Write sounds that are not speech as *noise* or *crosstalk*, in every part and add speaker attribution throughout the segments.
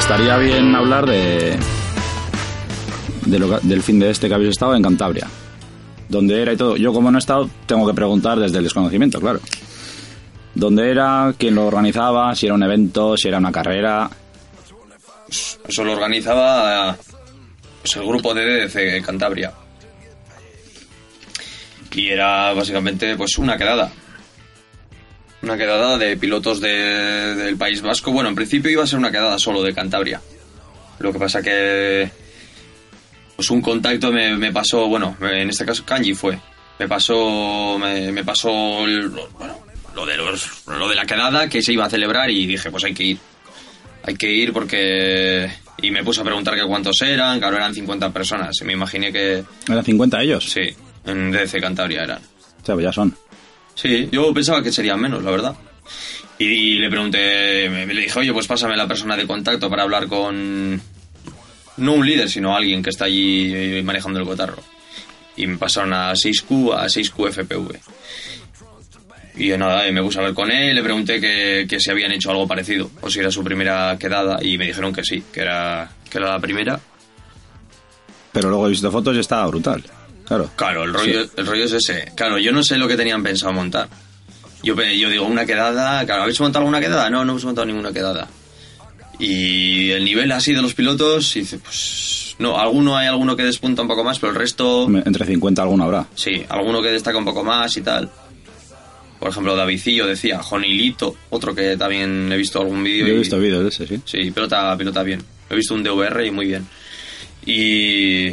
Speaker 1: Estaría bien hablar de, de del fin de este que habéis estado en Cantabria. Donde era y todo. Yo como no he estado, tengo que preguntar desde el desconocimiento, claro. ¿Dónde era? ¿Quién lo organizaba? ¿Si era un evento? ¿Si era una carrera?
Speaker 2: Eso lo organizaba el grupo de DDC Cantabria. Y era básicamente pues una quedada. Una quedada de pilotos de- del País Vasco. Bueno, en principio iba a ser una quedada solo de Cantabria. Lo que pasa que pues un contacto me, me pasó, bueno, en este caso Kanji fue. Me pasó me, me pasó el- bueno, lo de los lo de la quedada que se iba a celebrar y dije, pues hay que ir hay que ir porque... Y me puse a preguntar que cuántos eran, claro, eran 50 personas. Y me imaginé que...
Speaker 1: ¿Eran 50 ellos?
Speaker 2: Sí, en DC Cantabria eran.
Speaker 1: O sea, pues ya son.
Speaker 2: Sí, yo pensaba que serían menos, la verdad. Y, le pregunté, me, le dije, oye, pues pásame la persona de contacto para hablar con... No un líder, sino alguien que está allí manejando el cotarro. Y me pasaron a 6Q, a 6Q FPV. Y nada, y me puse a ver con él, le pregunté que, que si habían hecho algo parecido, o si era su primera quedada, y me dijeron que sí, que era, que era la primera.
Speaker 1: Pero luego he visto fotos y estaba brutal. Claro.
Speaker 2: Claro, el rollo, el rollo es ese. Claro, yo no sé lo que tenían pensado montar. Yo, digo, una quedada. Claro, ¿habéis montado alguna quedada? No, no hemos montado ninguna quedada. Y el nivel así de los pilotos, y dice, pues. No, alguno hay alguno que despunta un poco más, pero el resto.
Speaker 1: Entre 50 alguno habrá.
Speaker 2: Sí, alguno que destaca un poco más y tal. Por ejemplo, Davidcillo decía, Jonilito, otro que también he visto algún vídeo.
Speaker 1: Yo he
Speaker 2: y-
Speaker 1: visto vídeos de ese, sí.
Speaker 2: Sí, pilota, pilota bien. He visto un DVR y muy bien. Y.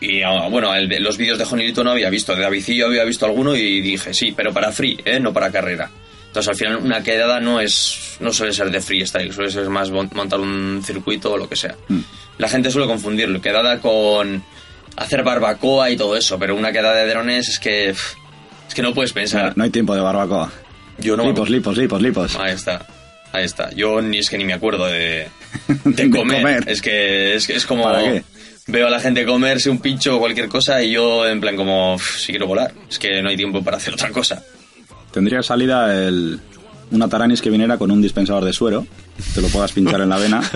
Speaker 2: Y ah, bueno, el los vídeos de Jonilito no había visto. De Davidillo había visto alguno y dije, sí, pero para free, ¿eh? no para carrera. Entonces al final una quedada no es. no suele ser de freestyle, suele ser más mon- montar un circuito o lo que sea. La gente suele confundirlo, quedada con hacer barbacoa y todo eso, pero una quedada de drones es que. Es que no puedes pensar.
Speaker 1: No hay tiempo de barbacoa.
Speaker 2: Yo no.
Speaker 1: Lipos, lipos, lipos, lipos.
Speaker 2: Ahí está. Ahí está. Yo ni es que ni me acuerdo de, *laughs* de comer.
Speaker 1: comer.
Speaker 2: Es que es, que es como
Speaker 1: ¿Para qué?
Speaker 2: Veo a la gente comerse un pincho o cualquier cosa y yo en plan como "Uf, si quiero volar. Es que no hay tiempo para hacer otra cosa.
Speaker 1: Tendría salida el, una Taranis que viniera con un dispensador de suero. Te lo puedas pinchar en la vena. *laughs*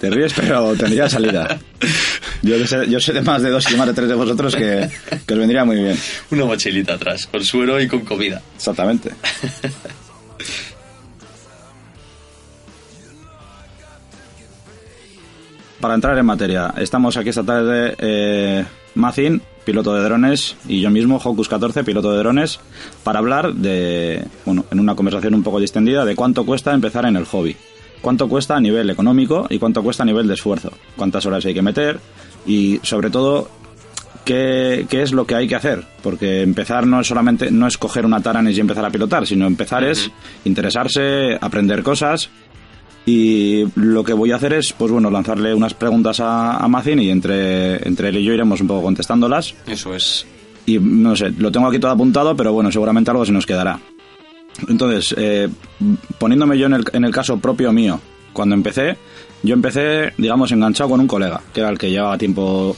Speaker 1: Te ríes, pero tendría salida. Yo, sé, yo sé de más de dos y más de tres de vosotros que, que os vendría muy bien.
Speaker 2: Una mochilita atrás, con suero y con comida.
Speaker 1: Exactamente. *laughs* Para entrar en materia, estamos aquí esta tarde eh, Mazin, piloto de drones, y yo mismo, Hocus14, piloto de drones, para hablar de, bueno, en una conversación un poco distendida, de cuánto cuesta empezar en el hobby. Cuánto cuesta a nivel económico y cuánto cuesta a nivel de esfuerzo. Cuántas horas hay que meter y, sobre todo, ¿qué, qué es lo que hay que hacer? Porque empezar no es solamente no es coger una Taranis y empezar a pilotar, sino empezar es interesarse, aprender cosas. Y lo que voy a hacer es, pues bueno, lanzarle unas preguntas a, a Mazin y entre, entre él y yo iremos un poco contestándolas.
Speaker 2: Eso es.
Speaker 1: Y no sé, lo tengo aquí todo apuntado, pero bueno, seguramente algo se nos quedará. Entonces, eh, poniéndome yo en el, en el caso propio mío, cuando empecé, yo empecé, digamos, enganchado con un colega, que era el que llevaba tiempo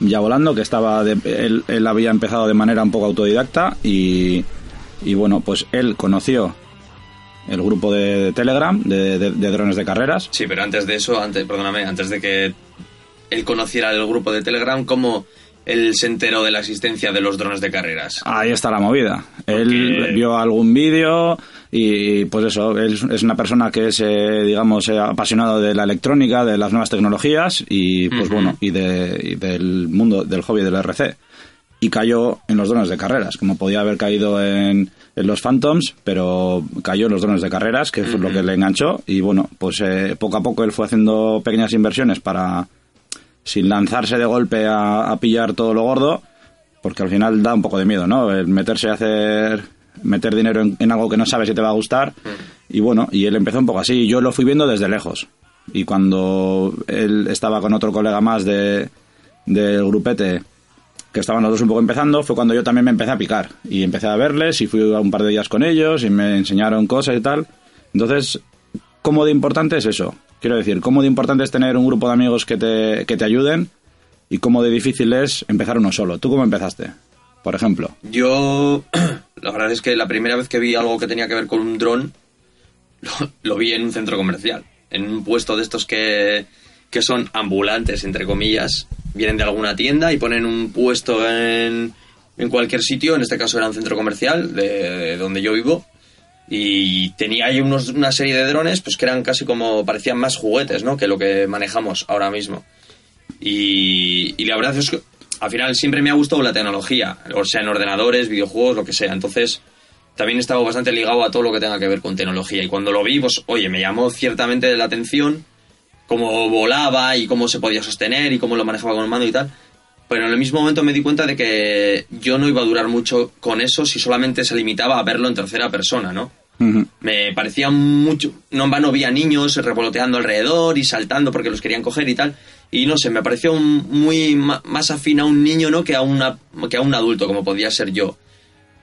Speaker 1: ya volando, que estaba, de- él, él había empezado de manera un poco autodidacta y, y bueno, pues él conoció el grupo de Telegram de, de- de drones de carreras.
Speaker 2: Sí, pero antes de eso, antes, perdóname, antes de que él conociera el grupo de Telegram, ¿cómo él se enteró de la existencia de los drones de carreras?
Speaker 1: Ahí está la movida. Él vio algún vídeo y pues eso, él es- una persona que es, eh, digamos, eh, apasionado de la electrónica, de las nuevas tecnologías y pues bueno, y, de, y del mundo del hobby del RC. Y cayó en los drones de carreras, como podía haber caído en, en los Phantoms, pero cayó en los drones de carreras, que fue lo que le enganchó. Y bueno, pues eh, poco a poco él fue haciendo pequeñas inversiones para, sin lanzarse de golpe a, a pillar todo lo gordo, porque al final da un poco de miedo, ¿no? El meterse a hacer, meter dinero en, en algo que no sabes si te va a gustar. Y bueno, y él empezó un poco así. Yo lo fui viendo desde lejos. Y cuando él estaba con otro colega más de, del grupete, que estaban los dos un poco empezando, fue cuando yo también me empecé a picar. Y empecé a verles y fui a un par de días con ellos y me enseñaron cosas y tal. Entonces, ¿cómo de importante es eso? Quiero decir, ¿cómo de importante es tener un grupo de amigos que te, que te ayuden? Y cómo de difícil es empezar uno solo. ¿Tú cómo empezaste? Por ejemplo.
Speaker 2: Yo, *clears throat* la verdad es que la primera vez que vi algo que tenía que ver con un dron, *laughs* lo, lo vi en un centro comercial. En un puesto de estos que, que son ambulantes, entre comillas. Vienen de alguna tienda y ponen un puesto en, en cualquier sitio. En este caso era un centro comercial de, de donde yo vivo. Y tenía ahí unos, una serie de drones pues que eran casi como, parecían más juguetes, ¿no? Que lo que manejamos ahora mismo. Y, y la verdad es que al final siempre me ha gustado la tecnología, o sea, en ordenadores, videojuegos, lo que sea. Entonces, también he estado bastante ligado a todo lo que tenga que ver con tecnología. Y cuando lo vi, pues, oye, me llamó ciertamente la atención cómo volaba y cómo se podía sostener y cómo lo manejaba con el mando y tal. Pero en el mismo momento me di cuenta de que yo no iba a durar mucho con eso si solamente se limitaba a verlo en tercera persona, ¿no? Me parecía mucho. No en vano vi a niños revoloteando alrededor y saltando porque los querían coger y tal. Y no sé, me pareció un- muy más afín a un niño, ¿no? Que a, una, que a un adulto, como podía ser yo.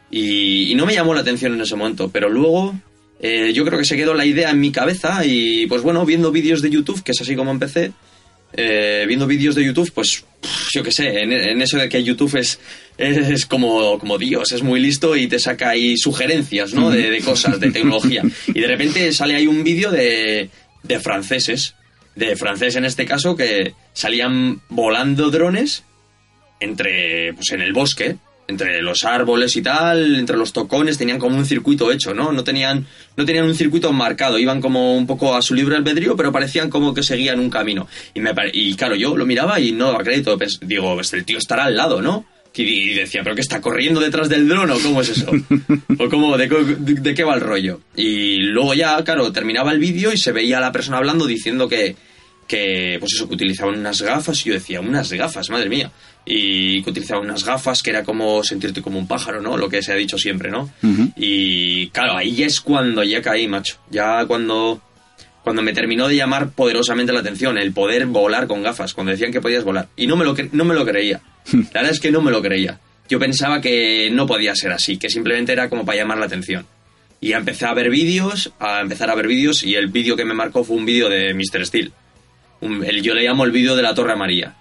Speaker 2: Y, y no me llamó la atención en ese momento. Pero luego eh, yo creo que se quedó la idea en mi cabeza. Y pues bueno, viendo vídeos de YouTube, que es así como empecé. eh, viendo vídeos de YouTube, pues yo qué sé, en, en eso de que YouTube es, es como, como Dios, es muy listo y te saca ahí sugerencias, ¿no? De, de cosas, de tecnología. *laughs* Y de repente sale ahí un vídeo de, de franceses, de francés en este caso, que salían volando drones entre, pues en el bosque, entre los árboles y tal, entre los tocones, tenían como un circuito hecho, ¿no? No tenían, no tenían un circuito marcado, iban como un poco a su libre albedrío, pero parecían como que seguían un camino. Y, me, pare- y claro, yo lo miraba y no daba crédito, pues, digo, pues el tío estará al lado, ¿no? Y, decía, ¿pero qué está corriendo detrás del dron o cómo es eso? *laughs* ¿O cómo, de- de qué va el rollo? Y luego ya, claro, terminaba el vídeo y se veía a la persona hablando diciendo que, que pues eso, que utilizaban unas gafas y yo decía, unas gafas, madre mía. Y que utilizaban unas gafas que era como sentirte como un pájaro, ¿no? Lo que se ha dicho siempre, ¿no? Y claro, ahí ya es cuando ya caí, macho. Ya cuando, cuando me terminó de llamar poderosamente la atención, el poder volar con gafas, cuando decían que podías volar. Y no me lo, no me lo creía. La verdad es que no me lo creía. Yo pensaba que no podía ser así, que simplemente era como para llamar la atención. Y empecé a ver vídeos, a empezar a ver vídeos, y el vídeo que me marcó fue un vídeo de Mr. Steel. Un- el, yo le llamo el vídeo de la Torre Amarilla.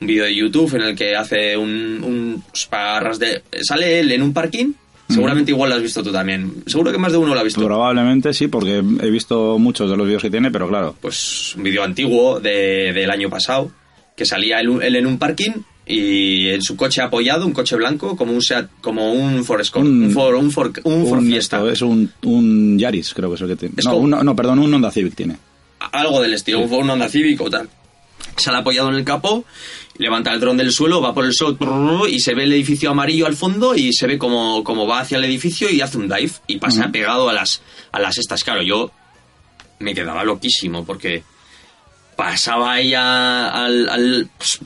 Speaker 2: Un vídeo de YouTube en el que hace un, un pues, para ras de... Sale él en un parking, seguramente igual lo has visto tú también. Seguro que más de uno lo ha visto.
Speaker 1: Probablemente sí, porque he visto muchos de los vídeos que tiene, pero claro.
Speaker 2: pues un vídeo antiguo de- del año pasado, que salía él, él en un parking y en su coche apoyado, un coche blanco, como un Seat- como un Ford Escort,
Speaker 1: Un-
Speaker 2: un, Ford, un Ford, un Ford Fiesta.
Speaker 1: esto es un, un Yaris, creo que es el que tiene. No, un- no, perdón, un Honda Civic tiene.
Speaker 2: algo del estilo, un Honda Civic o tal. Sale apoyado en el capó, levanta el dron del suelo, va por el suelo y se ve el edificio amarillo al fondo y se ve como, como va hacia el edificio y hace un dive y pasa pegado a las, a las estas. Claro, yo me quedaba loquísimo porque pasaba ahí a- al, al pues,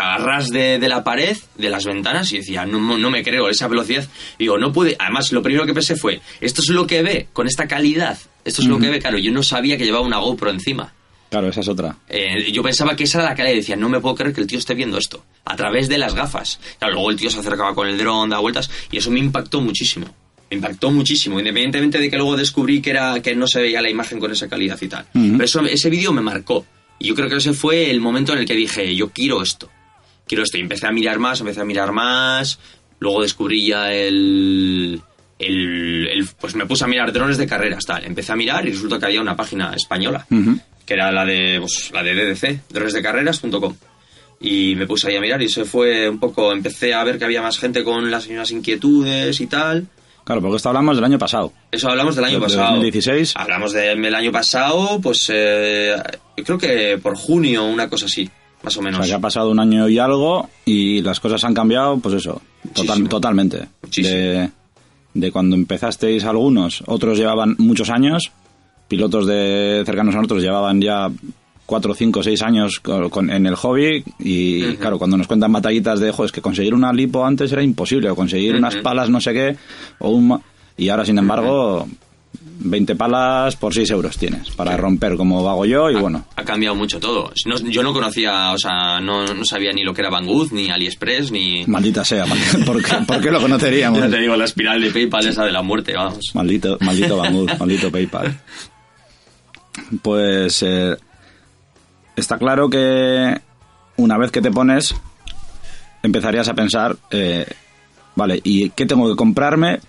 Speaker 2: a ras de, de la pared, de las ventanas, y decía, no, no me creo, esa velocidad. Digo, no puede. Además, lo primero que pensé fue, esto es lo que ve, con esta calidad, esto es lo que ve. Claro, yo no sabía que llevaba una GoPro encima.
Speaker 1: Claro, esa es otra.
Speaker 2: Eh, yo pensaba que esa era la calidad y decía, no me puedo creer que el tío esté viendo esto, a través de las gafas. Claro, luego el tío se acercaba con el dron, da vueltas, y eso me impactó muchísimo. Me impactó muchísimo, independientemente de que luego descubrí que, era, que no se veía la imagen con esa calidad y tal. Pero eso, ese vídeo me marcó. Y yo creo que ese fue el momento en el que dije, yo quiero esto. Quiero esto. Y empecé a mirar más, empecé a mirar más. Luego descubrí ya el... el, el- pues me puse a mirar drones de carreras, tal. Empecé a mirar y resulta que había una página española
Speaker 1: Ujú.
Speaker 2: Que era la de pues, la de DDC, dronesdecarreras.com. Y me puse ahí a mirar y se fue un poco, empecé a ver que había más gente con las mismas inquietudes y tal.
Speaker 1: Claro, porque esto hablamos del año pasado.
Speaker 2: Eso hablamos del año
Speaker 1: De
Speaker 2: pasado.
Speaker 1: 2016.
Speaker 2: Hablamos del año pasado, pues eh, yo creo que por junio, una cosa así, más o
Speaker 1: O
Speaker 2: menos.
Speaker 1: sea, que ha pasado un año y algo y las cosas han cambiado, pues eso, total- totalmente.
Speaker 2: Muchísimo.
Speaker 1: De, de cuando empezasteis algunos, otros llevaban muchos años, pilotos de cercanos a nosotros llevaban ya 4, 5, 6 años con- con- en el hobby y claro, cuando nos cuentan batallitas de, jo, es que conseguir una lipo antes era imposible, o conseguir unas palas no sé qué, o un... ma-". Y ahora, sin embargo, 20 palas por 6 euros tienes para romper como hago yo y bueno.
Speaker 2: Ha cambiado mucho todo. No- yo no conocía, o sea, no, no sabía ni lo que era Banggood, ni AliExpress, ni...
Speaker 1: Maldita sea, *laughs* ¿por qué, por qué lo conoceríamos? *laughs*
Speaker 2: Ya te digo, la espiral de PayPal esa de la muerte, vamos.
Speaker 1: Maldito, maldito Banggood, maldito *laughs* PayPal. Pues eh, está claro que una vez que te pones, empezarías a pensar, eh, vale, ¿y qué tengo que comprarme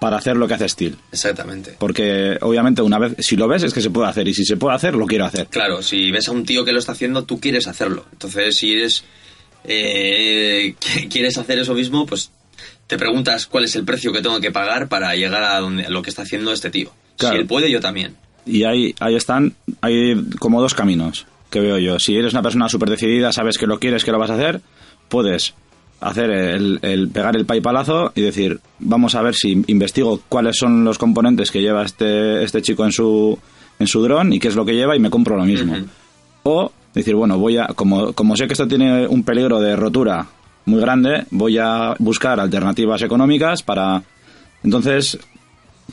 Speaker 1: para hacer lo que hace Steel?
Speaker 2: Exactamente.
Speaker 1: Porque obviamente una vez, si lo ves es que se puede hacer y si se puede hacer, lo quiero hacer.
Speaker 2: Claro, si ves a un tío que lo está haciendo, tú quieres hacerlo. Entonces, si eres... eh, *laughs* quieres hacer eso mismo, pues te preguntas cuál es el precio que tengo que pagar para llegar a, donde, a lo que está haciendo este tío.
Speaker 1: Claro.
Speaker 2: Si él puede, yo también.
Speaker 1: Y ahí, ahí están, hay como dos caminos que veo yo. Si eres una persona súper decidida, sabes que lo quieres, que lo vas a hacer, puedes hacer el, el pegar el paipalazo y decir, vamos a ver si investigo cuáles son los componentes que lleva este, este chico en su, en su dron y qué es lo que lleva y me compro lo mismo. O decir, bueno, voy a, como, como sé que esto tiene un peligro de rotura muy grande, voy a buscar alternativas económicas para... Entonces,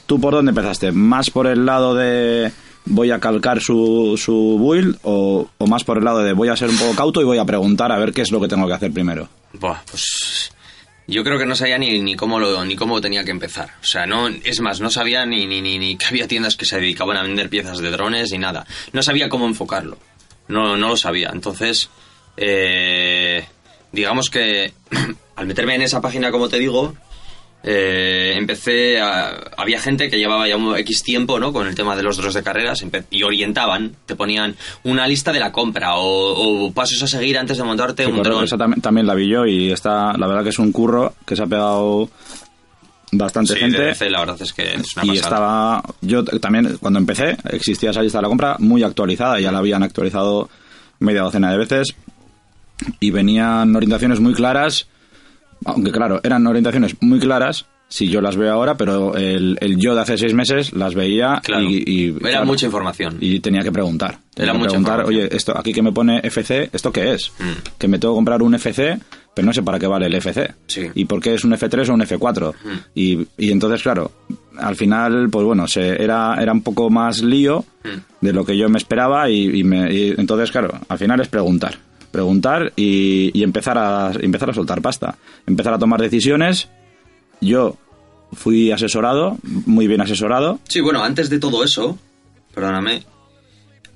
Speaker 1: ¿Tú por dónde empezaste? ¿Más por el lado de voy a calcar su, su build o, o más por el lado de voy a ser un poco cauto y voy a preguntar a ver qué es lo que tengo que hacer primero?
Speaker 2: Buah, pues yo creo que no sabía ni, ni cómo lo ni cómo tenía que empezar. O sea, no es más, no sabía ni, ni, ni, ni que había tiendas que se dedicaban a vender piezas de drones ni nada. No sabía cómo enfocarlo. No, no lo sabía. Entonces, eh, digamos que *clears throat* al meterme en esa página, como te digo, eh, empecé a, había gente que llevaba ya un X tiempo ¿no? con el tema de los drones de carreras y orientaban, te ponían una lista de la compra o, o pasos a seguir antes de montarte
Speaker 1: Sí,
Speaker 2: un dron.
Speaker 1: esa tam- también la vi yo y está, la verdad que es un curro que se ha pegado bastante
Speaker 2: Sí,
Speaker 1: gente.
Speaker 2: La verdad es que es una
Speaker 1: y
Speaker 2: pasada.
Speaker 1: estaba yo también cuando empecé existía esa lista de la compra muy actualizada ya la habían actualizado media docena de veces y venían orientaciones muy claras aunque claro eran orientaciones muy claras si yo las veo ahora pero el, el yo de hace seis meses las veía
Speaker 2: Claro.
Speaker 1: y, y,
Speaker 2: Era
Speaker 1: claro,
Speaker 2: mucha información.
Speaker 1: y tenía que preguntar Tenía
Speaker 2: Era
Speaker 1: que preguntar oye esto aquí que me pone FC esto qué es
Speaker 2: Mm.
Speaker 1: que me tengo que comprar un FC pero no sé para qué vale el FC
Speaker 2: Sí.
Speaker 1: y por qué es un F3 o un F4 y, y entonces claro al final pues bueno se era era un poco más lío de lo que yo me esperaba y, y me, y entonces claro al final es preguntar preguntar y, y empezar a empezar a soltar pasta empezar a tomar decisiones yo fui asesorado muy bien asesorado
Speaker 2: Sí, bueno, antes de todo eso, perdóname,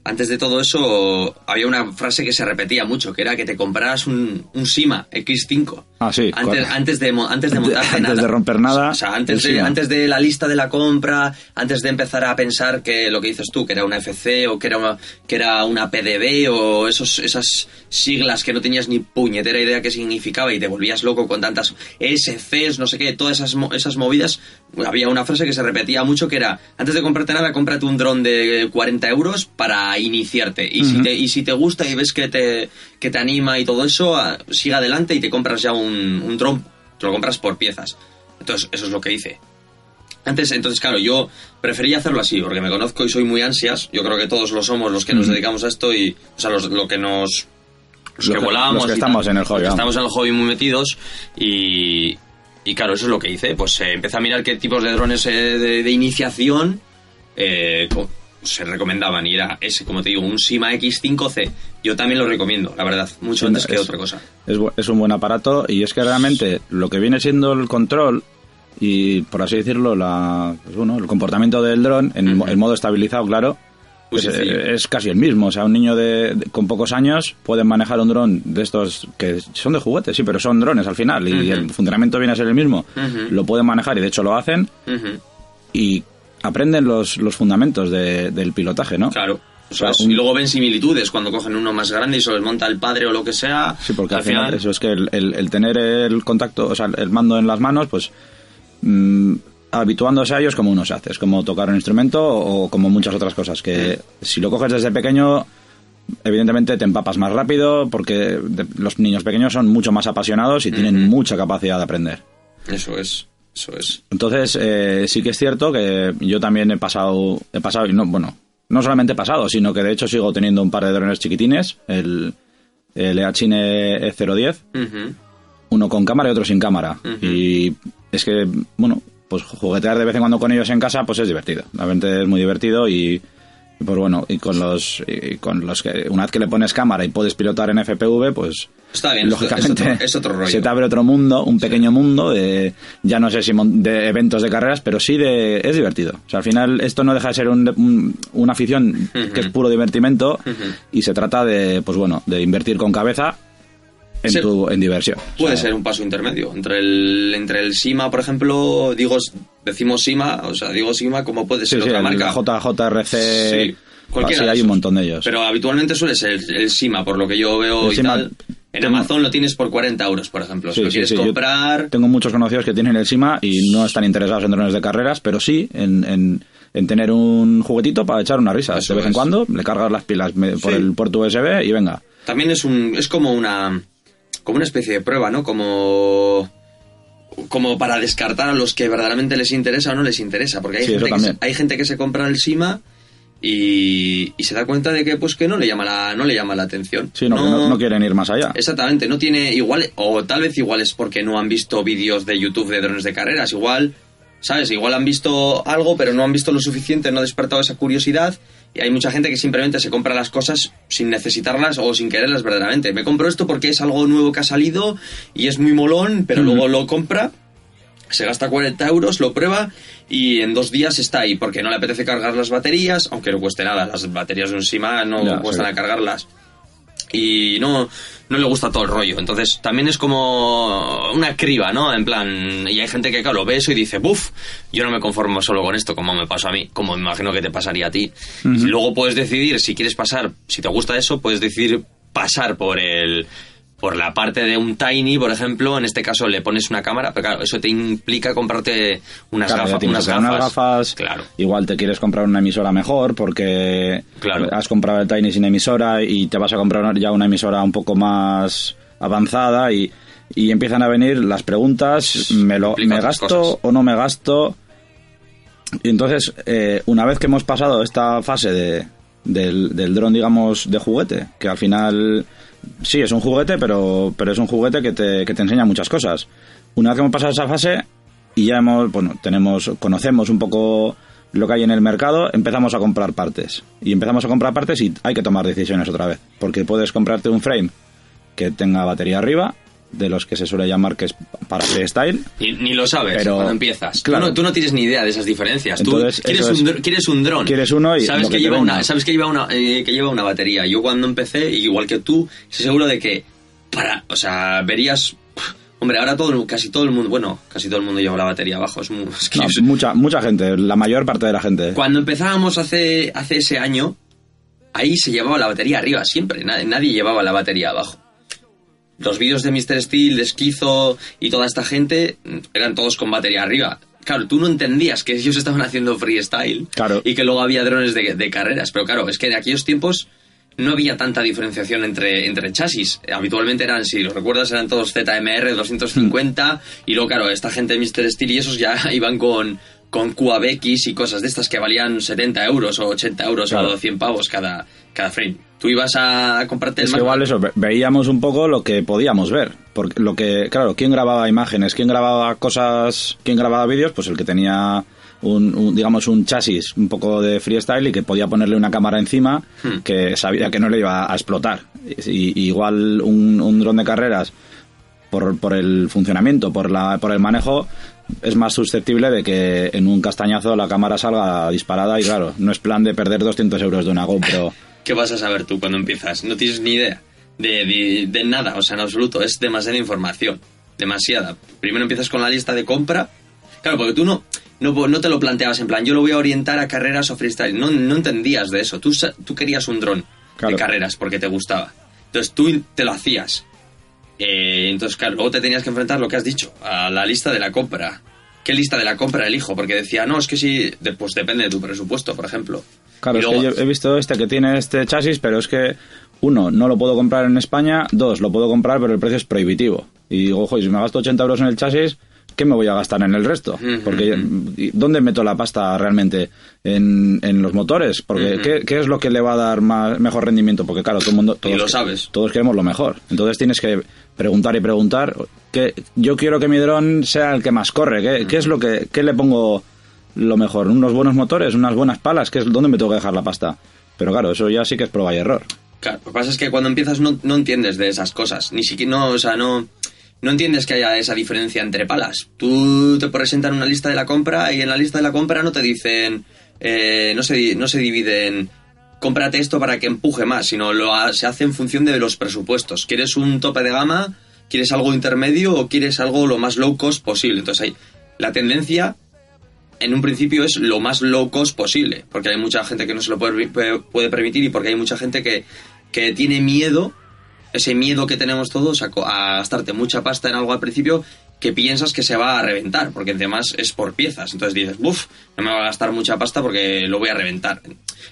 Speaker 2: antes de todo eso había una frase que se repetía mucho, que era que te compraras un, un Sima X5.
Speaker 1: Ah, sí,
Speaker 2: Antes,
Speaker 1: correcto.
Speaker 2: antes, de, antes de montarte
Speaker 1: Antes
Speaker 2: nada.
Speaker 1: de romper nada,
Speaker 2: O sea, antes de,
Speaker 1: Sima.
Speaker 2: antes de la lista de la compra, antes de empezar a pensar que lo que dices tú, que era una FC o que era una, que era una PDB o esos, esas siglas que no tenías ni puñetera idea qué significaba y te volvías loco con tantas SCs, no sé qué, todas esas, esas movidas. Había una frase que se repetía mucho que era, antes de comprarte nada, cómprate un dron de 40 euros para iniciarte. Y, si, te, y si te gusta y ves que te, que te anima y todo eso, ah, sigue adelante y te compras ya un, un dron, te lo compras por piezas. Entonces, eso es lo que hice. Antes, entonces, claro, yo prefería hacerlo así, porque me conozco y soy muy ansias. Yo creo que todos lo somos los que nos dedicamos a esto y, o sea, los, lo que nos. Los que
Speaker 1: que-
Speaker 2: volamos.
Speaker 1: los que
Speaker 2: y
Speaker 1: estamos
Speaker 2: tal.
Speaker 1: en el hobby,
Speaker 2: Los que
Speaker 1: vamos.
Speaker 2: estamos en el hobby muy metidos y. Y claro, eso es lo que hice. Pues eh, empecé a mirar qué tipos de drones eh, de, de iniciación eh, se recomendaban. Y era ese, como te digo, un Sima X5C. Yo también lo recomiendo, la verdad, mucho
Speaker 1: Sí,
Speaker 2: antes que otra cosa.
Speaker 1: Es, un buen aparato y es que realmente lo que viene siendo el control y, por así decirlo, la, pues bueno, el comportamiento del dron, en el modo estabilizado, claro,
Speaker 2: Muy
Speaker 1: es,
Speaker 2: sencillo.
Speaker 1: es casi el mismo. O sea, un niño de, de- con pocos años puede manejar un dron de estos que son de juguete, sí, pero son drones al final y el funcionamiento viene a ser el mismo. Lo pueden manejar y de hecho lo hacen y aprenden los, los fundamentos de- del pilotaje, ¿no?
Speaker 2: Claro.
Speaker 1: O sea,
Speaker 2: ¿sabes?
Speaker 1: un-
Speaker 2: Y luego ven similitudes cuando cogen uno más grande y se los monta el padre o lo que sea.
Speaker 1: Sí, porque al final, eso es que el, el- el tener el contacto, o sea, el mando en las manos, pues mm, habituándose a ellos como uno se hace. Es como tocar un instrumento o como muchas otras cosas. Que si lo coges desde pequeño, evidentemente te empapas más rápido porque los niños pequeños son mucho más apasionados y tienen mucha capacidad de aprender.
Speaker 2: Eso es, eso es.
Speaker 1: Entonces, eh, sí que es cierto que yo también he pasado, he pasado, y no, bueno, no solamente pasado, sino que de hecho sigo teniendo un par de drones chiquitines, el, el Eachine E010,
Speaker 2: Ujú.
Speaker 1: uno con cámara y otro sin cámara. Y es que, bueno, pues juguetear de vez en cuando con ellos en casa, pues es divertido. Realmente es muy divertido y, pues bueno, y con los, y con los que, una vez que le pones cámara y puedes pilotar en FPV, pues
Speaker 2: Está bien,
Speaker 1: lógicamente
Speaker 2: es otro- es otro rollo.
Speaker 1: se te abre otro mundo, un pequeño mundo de, ya no sé si de eventos de carreras, pero sí de, es divertido. O sea, al final esto no deja de ser un- un- una afición que es puro divertimento y se trata de, pues bueno, de invertir con cabeza en,
Speaker 2: Sí.
Speaker 1: tu, en diversión.
Speaker 2: Puede
Speaker 1: O sea,
Speaker 2: ser un paso intermedio. Entre el, entre el SIMA, por ejemplo, digo, decimos SIMA, o sea, digo SIMA como puede
Speaker 1: Sí,
Speaker 2: ser
Speaker 1: sí,
Speaker 2: otra
Speaker 1: el
Speaker 2: marca.
Speaker 1: JJRC,
Speaker 2: Sí, cualquiera
Speaker 1: sí, hay un montón de ellos.
Speaker 2: Pero habitualmente suele ser el, el SIMA, por lo que yo veo
Speaker 1: El
Speaker 2: y tal. En
Speaker 1: tengo-
Speaker 2: Amazon lo tienes por 40 euros, por ejemplo.
Speaker 1: Sí,
Speaker 2: si lo
Speaker 1: sí,
Speaker 2: quieres
Speaker 1: sí,
Speaker 2: comprar...
Speaker 1: Tengo muchos conocidos que tienen el SIMA y no están interesados en drones de carreras, pero sí en, en- en tener un juguetito para echar una risa.
Speaker 2: Eso
Speaker 1: de vez en cuando le cargas las pilas por
Speaker 2: Sí.
Speaker 1: el puerto USB y venga.
Speaker 2: También es un es como una como una especie de prueba, ¿no? Como como para descartar a los que verdaderamente les interesa o no les interesa, porque hay,
Speaker 1: Sí,
Speaker 2: gente, que se, hay gente que se compra el SIMA y, y se da cuenta de que pues que no le llama la no le llama la atención.
Speaker 1: Sí, no, que no, no quieren ir más allá.
Speaker 2: Exactamente, no tiene igual, o tal vez igual es porque no han visto vídeos de YouTube de drones de carreras, igual, ¿sabes? Igual han visto algo, pero no han visto lo suficiente, no ha despertado esa curiosidad, y hay mucha gente que simplemente se compra las cosas sin necesitarlas o sin quererlas verdaderamente. Me compro esto porque es algo nuevo que ha salido y es muy molón, pero luego lo compra, se gasta 40 euros, lo prueba y en dos días está ahí, porque no le apetece cargar las baterías, aunque no cueste nada, las baterías de un SIMA no cuestan
Speaker 1: sí.
Speaker 2: a cargarlas y no, no le gusta todo el rollo. Entonces también es como una criba, ¿no? En plan, y hay gente que, claro, ve eso y dice, buf, yo no me conformo solo con esto, como me pasó a mí, como me imagino que te pasaría a ti. Y luego puedes decidir si quieres pasar, si te gusta eso, puedes decidir pasar por el por la parte de un Tiny, por ejemplo, en este caso le pones una cámara, pero claro, eso te implica comprarte unas,
Speaker 1: Claro,
Speaker 2: gafas, unas gafas.
Speaker 1: unas gafas.
Speaker 2: Claro.
Speaker 1: Igual te quieres comprar una emisora mejor porque
Speaker 2: Claro.
Speaker 1: has comprado el Tiny sin emisora y te vas a comprar ya una emisora un poco más avanzada y, y empiezan a venir las preguntas, ¿me, lo, me gasto
Speaker 2: cosas.
Speaker 1: o no me gasto? Y entonces, eh, una vez que hemos pasado esta fase de, del, del dron, digamos, de juguete, que al final sí es un juguete, pero, pero es un juguete que te, que te enseña muchas cosas. Una vez que hemos pasado esa fase y ya hemos, bueno, tenemos, conocemos un poco lo que hay en el mercado, empezamos a comprar partes. Y empezamos a comprar partes y hay que tomar decisiones otra vez. Porque puedes comprarte un frame que tenga batería arriba, de los que se suele llamar que es para freestyle.
Speaker 2: Ni, ni lo sabes
Speaker 1: Pero-
Speaker 2: cuando empiezas.
Speaker 1: claro.
Speaker 2: Tú, no, tú no tienes ni idea de esas diferencias.
Speaker 1: Entonces,
Speaker 2: tú quieres un, quieres un dron.
Speaker 1: quieres uno y
Speaker 2: sabes que, lleva una, sabes que lleva una eh, que lleva una batería. Yo cuando empecé, igual que tú, estoy seguro de que para, o sea, verías Hombre, ahora todo, casi todo el mundo, bueno, casi todo el mundo lleva la batería abajo. Es, muy- *laughs* es que
Speaker 1: No, mucha, mucha gente, la mayor parte de la gente.
Speaker 2: cuando empezábamos hace, hace ese año, ahí se llevaba la batería arriba, siempre. Nadie, nadie llevaba la batería abajo. Los vídeos de Mr. Steel, de Esquizo y toda esta gente eran todos con batería arriba. Claro, tú no entendías que ellos estaban haciendo freestyle
Speaker 1: Claro.
Speaker 2: y que luego había drones de, de carreras. Pero claro, es que en aquellos tiempos no había tanta diferenciación entre, entre chasis. Habitualmente eran, si lo recuerdas, eran todos ZMR 250 y luego, claro, esta gente de Mr. Steel y esos ya *laughs* iban con, con QABX y cosas de estas que valían 70 euros o 80 euros
Speaker 1: Claro.
Speaker 2: o 100 pavos cada, cada frame. Tú ibas a comprarte el
Speaker 1: Es igual eso, ve- veíamos un poco lo que podíamos ver. Porque lo que, claro, ¿quién grababa imágenes? ¿Quién grababa cosas? ¿Quién grababa vídeos? Pues el que tenía un, un, digamos, un chasis un poco de freestyle y que podía ponerle una cámara encima
Speaker 2: Hmm.
Speaker 1: que sabía que no le iba a explotar. Y, y igual un, un dron de carreras, por, por el funcionamiento, por, la, por el manejo, es más susceptible de que en un castañazo la cámara salga disparada y claro, no es plan de perder 200 euros de una GoPro. *laughs*
Speaker 2: ¿Qué vas a saber tú cuando empiezas? No tienes ni idea de, de- de nada, o sea, en absoluto. Es demasiada información. Demasiada. Primero empiezas con la lista de compra. Claro, porque tú no, no, no te lo planteabas en plan, yo lo voy a orientar a carreras o freestyle. No, no entendías de eso. Tú, tú querías un dron
Speaker 1: Claro.
Speaker 2: de carreras porque te gustaba. Entonces tú te lo hacías. Eh, entonces, claro, luego te tenías que enfrentar lo que has dicho, a la lista de la compra. ¿Qué lista de la compra elijo? Porque decía, no, es que sí, de- pues depende de tu presupuesto, por ejemplo.
Speaker 1: Claro, es que yo he visto este que tiene este chasis, pero es que, uno, no lo puedo comprar en España, dos, lo puedo comprar, pero el precio es prohibitivo. Y digo, ojo, y si me gasto 80 euros en el chasis, ¿qué me voy a gastar en el resto? Porque ¿y ¿dónde meto la pasta realmente? ¿En, en los motores? Porque. ¿qué, qué es lo que le va a dar más, mejor rendimiento? Porque claro, todo el mundo... Todos,
Speaker 2: lo sabes.
Speaker 1: Todos queremos lo mejor. Entonces tienes que preguntar y preguntar. Que yo quiero que mi dron sea el que más corre. ¿Qué, qué es lo que... ¿Qué le pongo lo mejor? ¿Unos buenos motores? ¿Unas buenas palas? ¿Qué es, ¿Dónde me tengo que dejar la pasta? Pero claro, eso ya sí que es prueba y error.
Speaker 2: Claro, lo que pasa es que cuando empiezas no, no entiendes de esas cosas. Ni siquiera, no, o sea, no, no entiendes que haya esa diferencia entre palas. Tú te presentan una lista de la compra y en la lista de la compra no te dicen, eh, no, se, no se dividen, cómprate esto para que empuje más, sino lo se hace en función de los presupuestos. ¿Quieres un tope de gama? ¿Quieres algo intermedio o quieres algo lo más low cost posible? Entonces hay la tendencia en un principio es lo más low cost posible, porque hay mucha gente que no se lo puede- puede permitir y porque hay mucha gente que, que tiene miedo, ese miedo que tenemos todos a, gastarte mucha pasta en algo al principio que piensas que se va a reventar, porque además es por piezas. Entonces dices, uff, no me va a gastar mucha pasta porque lo voy a reventar.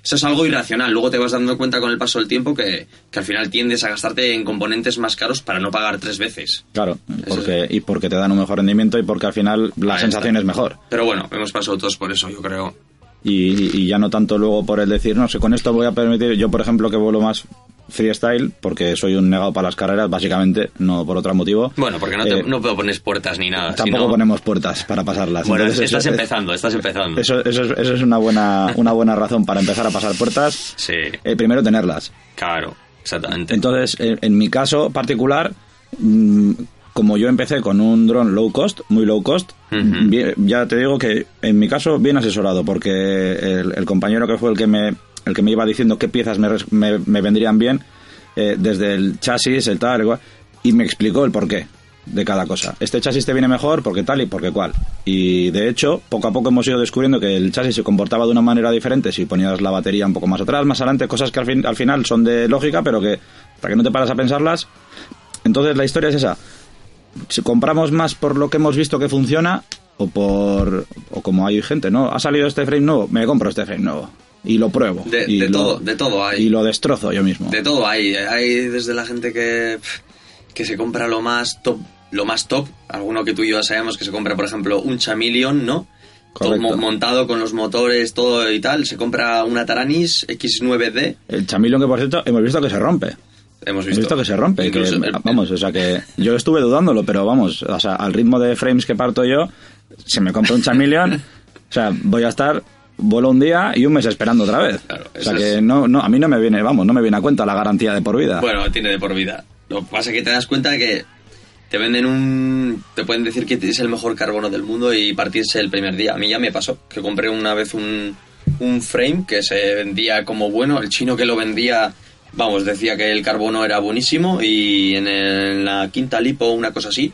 Speaker 2: Eso es algo irracional. Luego te vas dando cuenta con el paso del tiempo que, que al final tiendes a gastarte en componentes más caros para no pagar tres veces.
Speaker 1: Claro, porque, y porque te dan un mejor rendimiento y porque al final la
Speaker 2: Ahí
Speaker 1: sensación
Speaker 2: está.
Speaker 1: es mejor.
Speaker 2: Pero bueno, hemos pasado todos por eso, yo creo.
Speaker 1: Y, y ya no tanto luego por el decir, no sé, con esto voy a permitir, yo por ejemplo que vuelo más freestyle, porque soy un negado para las carreras, básicamente, no por otro motivo.
Speaker 2: Bueno, porque no, te,
Speaker 1: Eh,
Speaker 2: no pones puertas ni nada.
Speaker 1: Tampoco
Speaker 2: sino-
Speaker 1: ponemos puertas para pasarlas.
Speaker 2: Bueno,
Speaker 1: Entonces,
Speaker 2: estás
Speaker 1: eso-
Speaker 2: empezando, estás empezando.
Speaker 1: Eso, eso, es, eso es una buena, una buena razón para empezar a pasar puertas.
Speaker 2: Sí,
Speaker 1: Eh, primero tenerlas.
Speaker 2: claro, exactamente.
Speaker 1: Entonces, en, en mi caso particular, mm, como yo empecé con un dron low cost, muy low cost, bien- ya te digo que en mi caso bien asesorado, porque el, el compañero que fue el que me, el que me iba diciendo qué piezas me, me- vendrían bien, eh, desde el chasis, el tal, y me explicó el porqué de cada cosa. Este chasis te viene mejor porque tal y porque cual. Y de hecho, poco a poco hemos ido descubriendo que el chasis se comportaba de una manera diferente si ponías la batería un poco más atrás, más adelante, cosas que al, fin- al final son de lógica, pero que hasta que no te paras a pensarlas. Entonces la historia es esa. Si compramos más por lo que hemos visto que funciona o por o como hay gente, ¿no? Ha salido este frame nuevo, me compro este frame nuevo y lo pruebo.
Speaker 2: De-
Speaker 1: y
Speaker 2: de
Speaker 1: lo-
Speaker 2: todo, de todo hay.
Speaker 1: Y lo destrozo yo mismo.
Speaker 2: De todo hay. Hay desde la gente que, que se compra lo más top, lo más top. Alguno que tú y yo sabemos que se compra, por ejemplo, un Chameleon, ¿no? Todo montado con los motores, todo y tal. Se compra una Taranis X9D.
Speaker 1: El chamilón que por cierto hemos visto que se rompe.
Speaker 2: Hemos
Speaker 1: He
Speaker 2: visto,
Speaker 1: que se rompe. que-
Speaker 2: Incluso el-
Speaker 1: vamos, o sea que yo estuve dudándolo, pero vamos, o sea, al ritmo de frames que parto yo, si me compro un chameleon, o sea, voy a estar vuelo un día y un mes esperando otra vez.
Speaker 2: Claro,
Speaker 1: o sea que
Speaker 2: es-
Speaker 1: no, no, a mí no me viene, vamos, no me viene a cuenta la garantía de por vida.
Speaker 2: Bueno, tiene de por vida. Lo que pasa es que te das cuenta de que te venden un... Te pueden decir que es el mejor carbono del mundo y partirse el primer día. A mí ya me pasó, que compré una vez un, un frame que se vendía como bueno. El chino que lo vendía, vamos, decía que el carbono era buenísimo y en, el- la quinta lipo, una cosa así,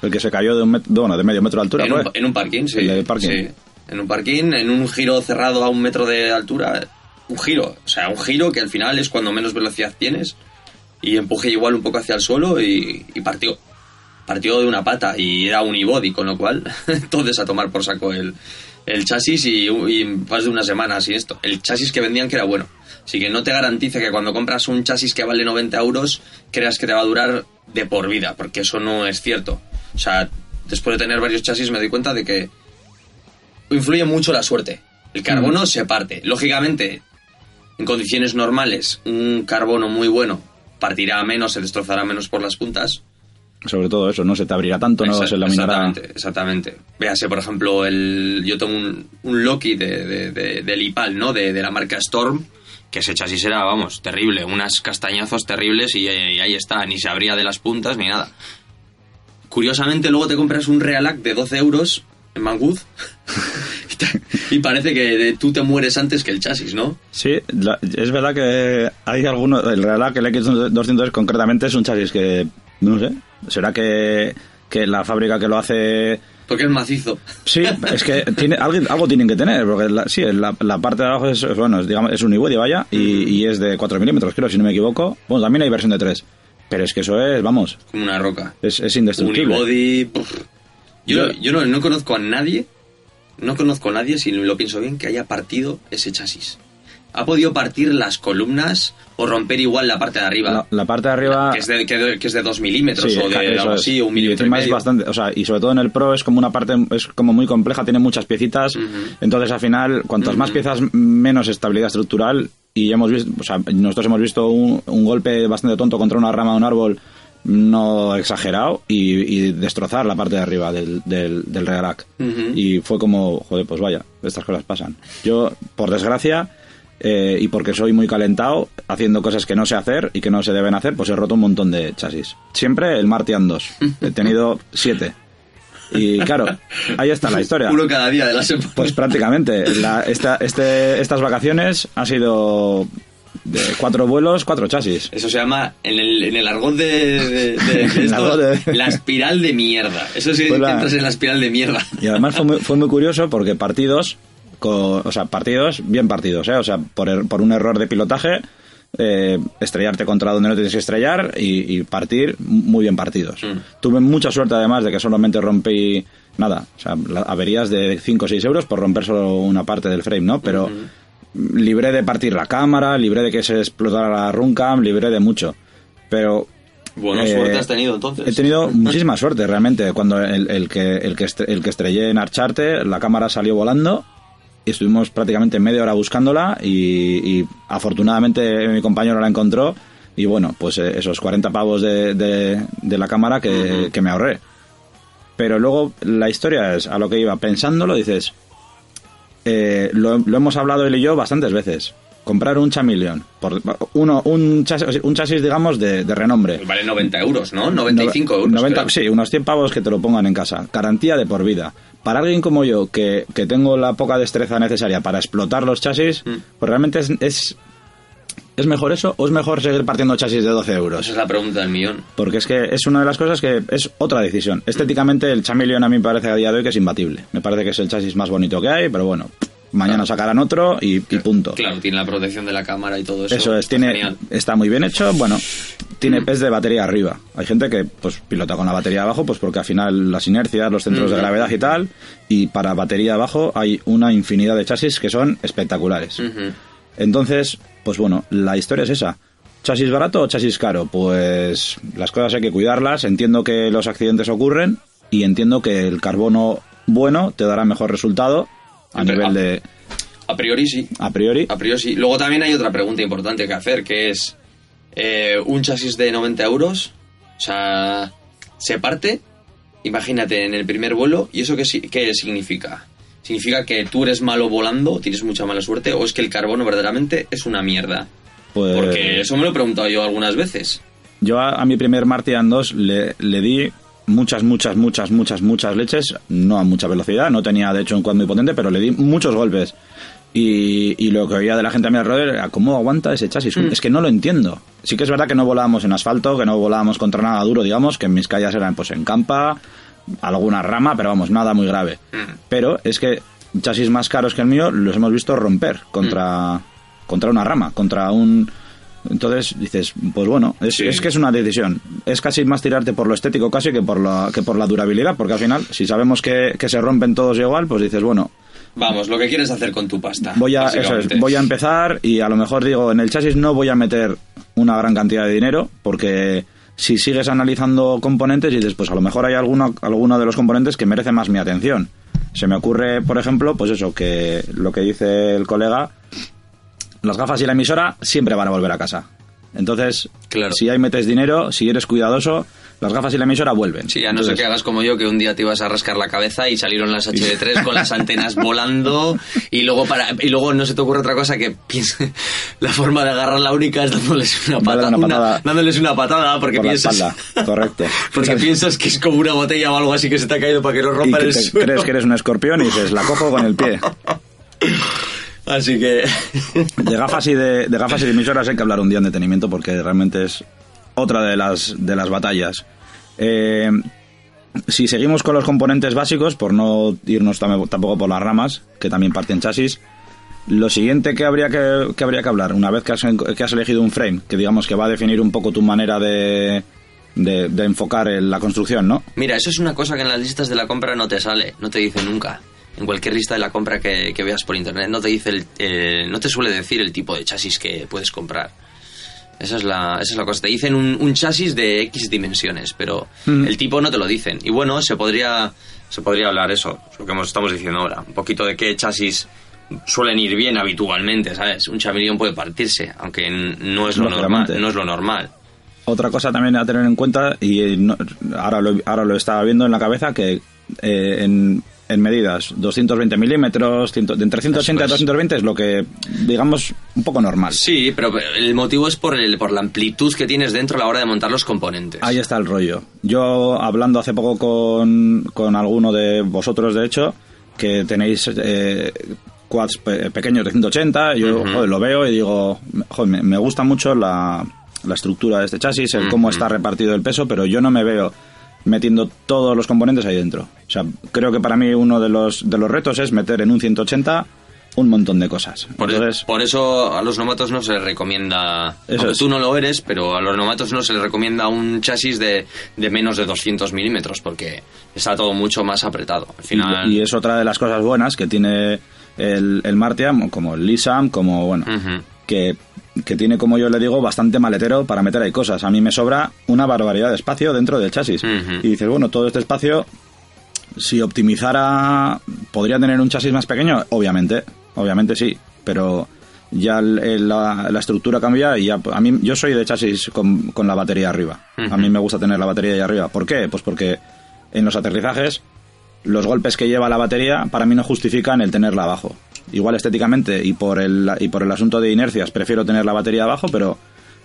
Speaker 1: El que se cayó de un met- bueno, de medio metro de altura,
Speaker 2: en un,
Speaker 1: fue.
Speaker 2: en un parking, sí.
Speaker 1: El del parking.
Speaker 2: sí. En un parking, en un giro cerrado a un metro de altura. Un giro. O sea, un giro que al final es cuando menos velocidad tienes. Y empujé igual un poco hacia el suelo y, y partió. Partió de una pata y era unibody, con lo cual, *laughs* entonces a tomar por saco el, el chasis y, y más de una semana sin esto. El chasis que vendían que era bueno. Así que no te garantiza que cuando compras un chasis que vale 90 euros, creas que te va a durar de por vida, porque eso no es cierto. O sea, después de tener varios chasis me doy cuenta de que influye mucho la suerte. El carbono se parte. Lógicamente, en condiciones normales, un carbono muy bueno partirá menos, se destrozará menos por las puntas.
Speaker 1: Sobre todo eso, no se te abrirá tanto, no
Speaker 2: Exact-
Speaker 1: se laminará.
Speaker 2: Exactamente, exactamente. Véase, por ejemplo, el, yo tengo un, un Loki de, de, de- del IPAL, ¿no? De, la marca Storm, que ese chasis era, vamos, terrible. Unas castañazos terribles y, y ahí está, ni se abría de las puntas ni nada. Curiosamente, luego te compras un Realac de 12 euros en Banggood *laughs* *laughs* y, parece que tú te mueres antes que el chasis, ¿no?
Speaker 1: Sí, la- es verdad que hay algunos, el Realac, el X200 concretamente es un chasis que, no sé, será que, que la fábrica que lo hace...
Speaker 2: Porque es macizo. *laughs*
Speaker 1: Sí, es que tiene, alguien, algo tienen que tener, porque la, sí, la, la parte de abajo es, bueno, es, digamos, es un unibody, vaya, y, y es de 4 milímetros, creo, si no me equivoco. Bueno, también hay versión de 3, pero es que eso es, vamos,
Speaker 2: Como una roca.
Speaker 1: es, es indestructible.
Speaker 2: Yo,
Speaker 1: Yo-
Speaker 2: yo no, no conozco a nadie, no conozco a nadie, si lo pienso bien, que haya partido ese chasis. ¿Ha podido partir las columnas o romper igual la parte de arriba?
Speaker 1: La, la parte de arriba...
Speaker 2: Que es de, que, que es de 2 milímetros
Speaker 1: Sí,
Speaker 2: o de algo así, o un milímetro y
Speaker 1: es bastante, o sea, y sobre todo en el Pro es como una parte, es como muy compleja, tiene muchas piecitas, entonces al final, cuantas más piezas, menos estabilidad estructural, y hemos visto, o sea, nosotros hemos visto un, un golpe bastante tonto contra una rama de un árbol, no exagerado, y, y destrozar la parte de arriba del, del, del regalac.
Speaker 2: Ujú.
Speaker 1: Y fue como, joder, pues vaya, estas cosas pasan. Yo, por desgracia, eh, y porque soy muy calentado, haciendo cosas que no sé hacer y que no se deben hacer, pues he roto un montón de chasis. Siempre el Martian 2. He tenido siete. Y claro, ahí está la historia.
Speaker 2: Uno cada día de la semana.
Speaker 1: Pues prácticamente. La- esta, este, estas vacaciones han sido de cuatro vuelos, cuatro chasis.
Speaker 2: Eso se llama, en el, en el *laughs* argot de, la espiral de mierda. Eso sí,
Speaker 1: Pues la-
Speaker 2: entras en la espiral de mierda.
Speaker 1: Y además fue muy, fue muy curioso porque partidos, co- o sea, partidos bien partidos, ¿eh? O sea, por, er- por un error de pilotaje, eh, estrellarte contra donde no tienes que estrellar y, y partir muy bien partidos.
Speaker 2: Mm.
Speaker 1: Tuve mucha suerte además de que solamente rompí nada, o sea, averías de 5 o 6 euros por romper solo una parte del frame, ¿no? Pero libré de partir la cámara, libré de que se explotara la runcam, libré de mucho. Pero
Speaker 2: Bueno,
Speaker 1: eh,
Speaker 2: suerte has tenido entonces.
Speaker 1: He tenido *laughs* muchísima suerte realmente. Cuando el, el que, el, que el que estrellé en Archarte, la cámara salió volando y estuvimos prácticamente media hora buscándola y, y afortunadamente mi compañero la encontró y bueno, pues eh, esos 40 pavos de, de- de la cámara que, que me ahorré. Pero luego la historia es, a lo que iba pensándolo, dices, eh, lo, lo hemos hablado él y yo bastantes veces. Comprar un chameleon, por uno, un chasis, un chasis digamos, de, de renombre.
Speaker 2: Vale 90 euros, ¿no? 95 euros.
Speaker 1: 90,
Speaker 2: creo.
Speaker 1: sí, unos 100 pavos que te lo pongan en casa. Garantía de por vida. Para alguien como yo, que, que tengo la poca destreza necesaria para explotar los chasis,
Speaker 2: Mm.
Speaker 1: pues realmente es, es, ¿es mejor eso o es mejor seguir partiendo chasis de 12 euros?
Speaker 2: Esa es la pregunta del millón.
Speaker 1: Porque es que es una de las cosas que es otra decisión. Estéticamente, el Chameleon a mí me parece a día de hoy que es imbatible. Me parece que es el chasis más bonito que hay, pero bueno, mañana sacarán otro y, y punto.
Speaker 2: Claro, tiene la protección de la cámara y todo eso.
Speaker 1: Eso es,
Speaker 2: Está
Speaker 1: tiene,
Speaker 2: genial.
Speaker 1: está muy bien hecho. Bueno, tiene pez de batería arriba. Hay gente que pues pilota con la batería abajo, pues porque al final las inercias, los centros de
Speaker 2: Ujú.
Speaker 1: gravedad y tal, y para batería abajo hay una infinidad de chasis que son espectaculares. Entonces, pues bueno, la historia es esa. ¿Chasis barato o chasis caro? Pues las cosas hay que cuidarlas. Entiendo que los accidentes ocurren y entiendo que el carbono bueno te dará mejor resultado a
Speaker 2: Pero,
Speaker 1: nivel de
Speaker 2: A priori sí.
Speaker 1: a priori.
Speaker 2: A priori sí. Luego también hay otra pregunta importante que hacer, que es eh, un chasis de 90 euros, o sea, se parte, imagínate, en el primer vuelo, ¿y eso qué, qué significa? ¿Significa que tú eres malo volando, tienes mucha mala suerte, o es que el carbono verdaderamente es una mierda?
Speaker 1: Pues
Speaker 2: Porque eso me lo he preguntado yo algunas veces.
Speaker 1: Yo a, a mi primer Martian 2 le, le di muchas, muchas, muchas, muchas, muchas leches, no a mucha velocidad, no tenía de hecho un quad muy potente, pero le di muchos golpes. Y, y lo que oía de la gente a mi alrededor era cómo aguanta ese chasis.
Speaker 2: Mm.
Speaker 1: Es que no lo entiendo. Sí que es verdad que no volábamos en asfalto, que no volábamos contra nada duro, digamos, que mis calles eran pues en campa, alguna rama, pero vamos, nada muy grave.
Speaker 2: Mm.
Speaker 1: Pero es que chasis más caros que el mío los hemos visto romper contra, contra una rama, contra un... Entonces dices, pues bueno, es,
Speaker 2: Sí.
Speaker 1: es que es una decisión. Es casi más tirarte por lo estético casi que por la, que por la durabilidad, porque al final, si sabemos que, que se rompen todos igual, pues dices, bueno,
Speaker 2: Vamos, lo que quieres hacer con tu pasta.
Speaker 1: voy a, eso es, voy a empezar y a lo mejor digo, en el chasis no voy a meter una gran cantidad de dinero, porque si sigues analizando componentes y dices, pues a lo mejor hay alguno, alguno de los componentes que merece más mi atención. Se me ocurre, por ejemplo, pues eso, que lo que dice el colega, las gafas y la emisora siempre van a volver a casa. Entonces,
Speaker 2: Claro.
Speaker 1: si ahí metes dinero, si eres cuidadoso, las gafas y la emisora vuelven.
Speaker 2: Sí, a no ser que hagas como yo, que un día te ibas a rascar la cabeza y salieron las HD3 con las antenas *laughs* volando y luego para y luego no se te ocurre otra cosa que piense *laughs* la forma de agarrar la única es dándoles una patada,
Speaker 1: una patada.
Speaker 2: dándoles una patada porque
Speaker 1: por la
Speaker 2: piensas
Speaker 1: espalda, *laughs* correcto.
Speaker 2: porque piensas que es como una botella o algo así que se te ha caído para que no
Speaker 1: y
Speaker 2: rompa
Speaker 1: que
Speaker 2: el
Speaker 1: te
Speaker 2: suelo.
Speaker 1: crees que eres un escorpión y dices, la cojo con el pie.
Speaker 2: Así que
Speaker 1: De gafas y de, de gafas y de emisoras hay que hablar un día en detenimiento porque realmente es otra de las, de las batallas. Eh, si seguimos con los componentes básicos, por no irnos tam- tampoco por las ramas, que también parten chasis, lo siguiente que habría que, que habría que hablar, una vez que has, en- que has elegido un frame, que digamos que va a definir un poco tu manera de, de, de enfocar el- la construcción, ¿no?
Speaker 2: Mira, eso es una cosa que en las listas de la compra no te sale, no te dice nunca. en cualquier lista de la compra que, que veas por internet no te dice el, eh, no te suele decir el tipo de chasis que puedes comprar. Esa es la, esa es la cosa. Te dicen un, un chasis de X dimensiones, pero
Speaker 1: Mm.
Speaker 2: el tipo no te lo dicen. Y bueno, se podría, se podría hablar eso, lo que hemos- estamos diciendo ahora. Un poquito de qué chasis suelen ir bien habitualmente, ¿sabes? Un chameleón puede partirse, aunque no es lo normal. No es lo normal.
Speaker 1: Otra cosa también a tener en cuenta, y no- ahora, lo, ahora lo estaba viendo en la cabeza, que eh, en, en medidas 220 milímetros, de entre 180 y
Speaker 2: Eso es.
Speaker 1: 220 es lo que, digamos, un poco normal.
Speaker 2: Sí, pero el motivo es por, el, por la amplitud que tienes dentro a la hora de montar los componentes.
Speaker 1: Ahí está el rollo. Yo, hablando hace poco con, con alguno de vosotros, de hecho, que tenéis eh, quads pe- pequeños de 180, yo
Speaker 2: Ujú.
Speaker 1: joder, lo veo y digo, joder, me, me gusta mucho la, la estructura de este chasis, el cómo
Speaker 2: Ujú.
Speaker 1: está repartido el peso, pero yo no me veo metiendo todos los componentes ahí dentro. O sea, creo que para mí uno de los, de los retos es meter en un 180 un montón de cosas.
Speaker 2: Por,
Speaker 1: Entonces,
Speaker 2: por eso a los novatos no se les recomienda.
Speaker 1: Eso
Speaker 2: tú no lo eres, pero a los novatos no se les recomienda un chasis de, de menos de 200 milímetros porque está todo mucho más apretado. Al final.
Speaker 1: Y, y es otra de las cosas buenas que tiene el, el Martian, como el Lisam, como, bueno, que, que tiene, como yo le digo, bastante maletero para meter ahí cosas. A mí me sobra una barbaridad de espacio dentro del chasis. Y dices, bueno, todo este espacio, si optimizara, ¿podría tener un chasis más pequeño? Obviamente, obviamente sí, pero ya la, la estructura cambia y ya, a mí, yo soy de chasis con, con la batería arriba. A mí me gusta tener la batería ahí arriba. ¿Por qué? Pues porque en los aterrizajes los golpes que lleva la batería para mí no justifican el tenerla abajo. Igual estéticamente y por el, y por el asunto de inercias prefiero tener la batería abajo, pero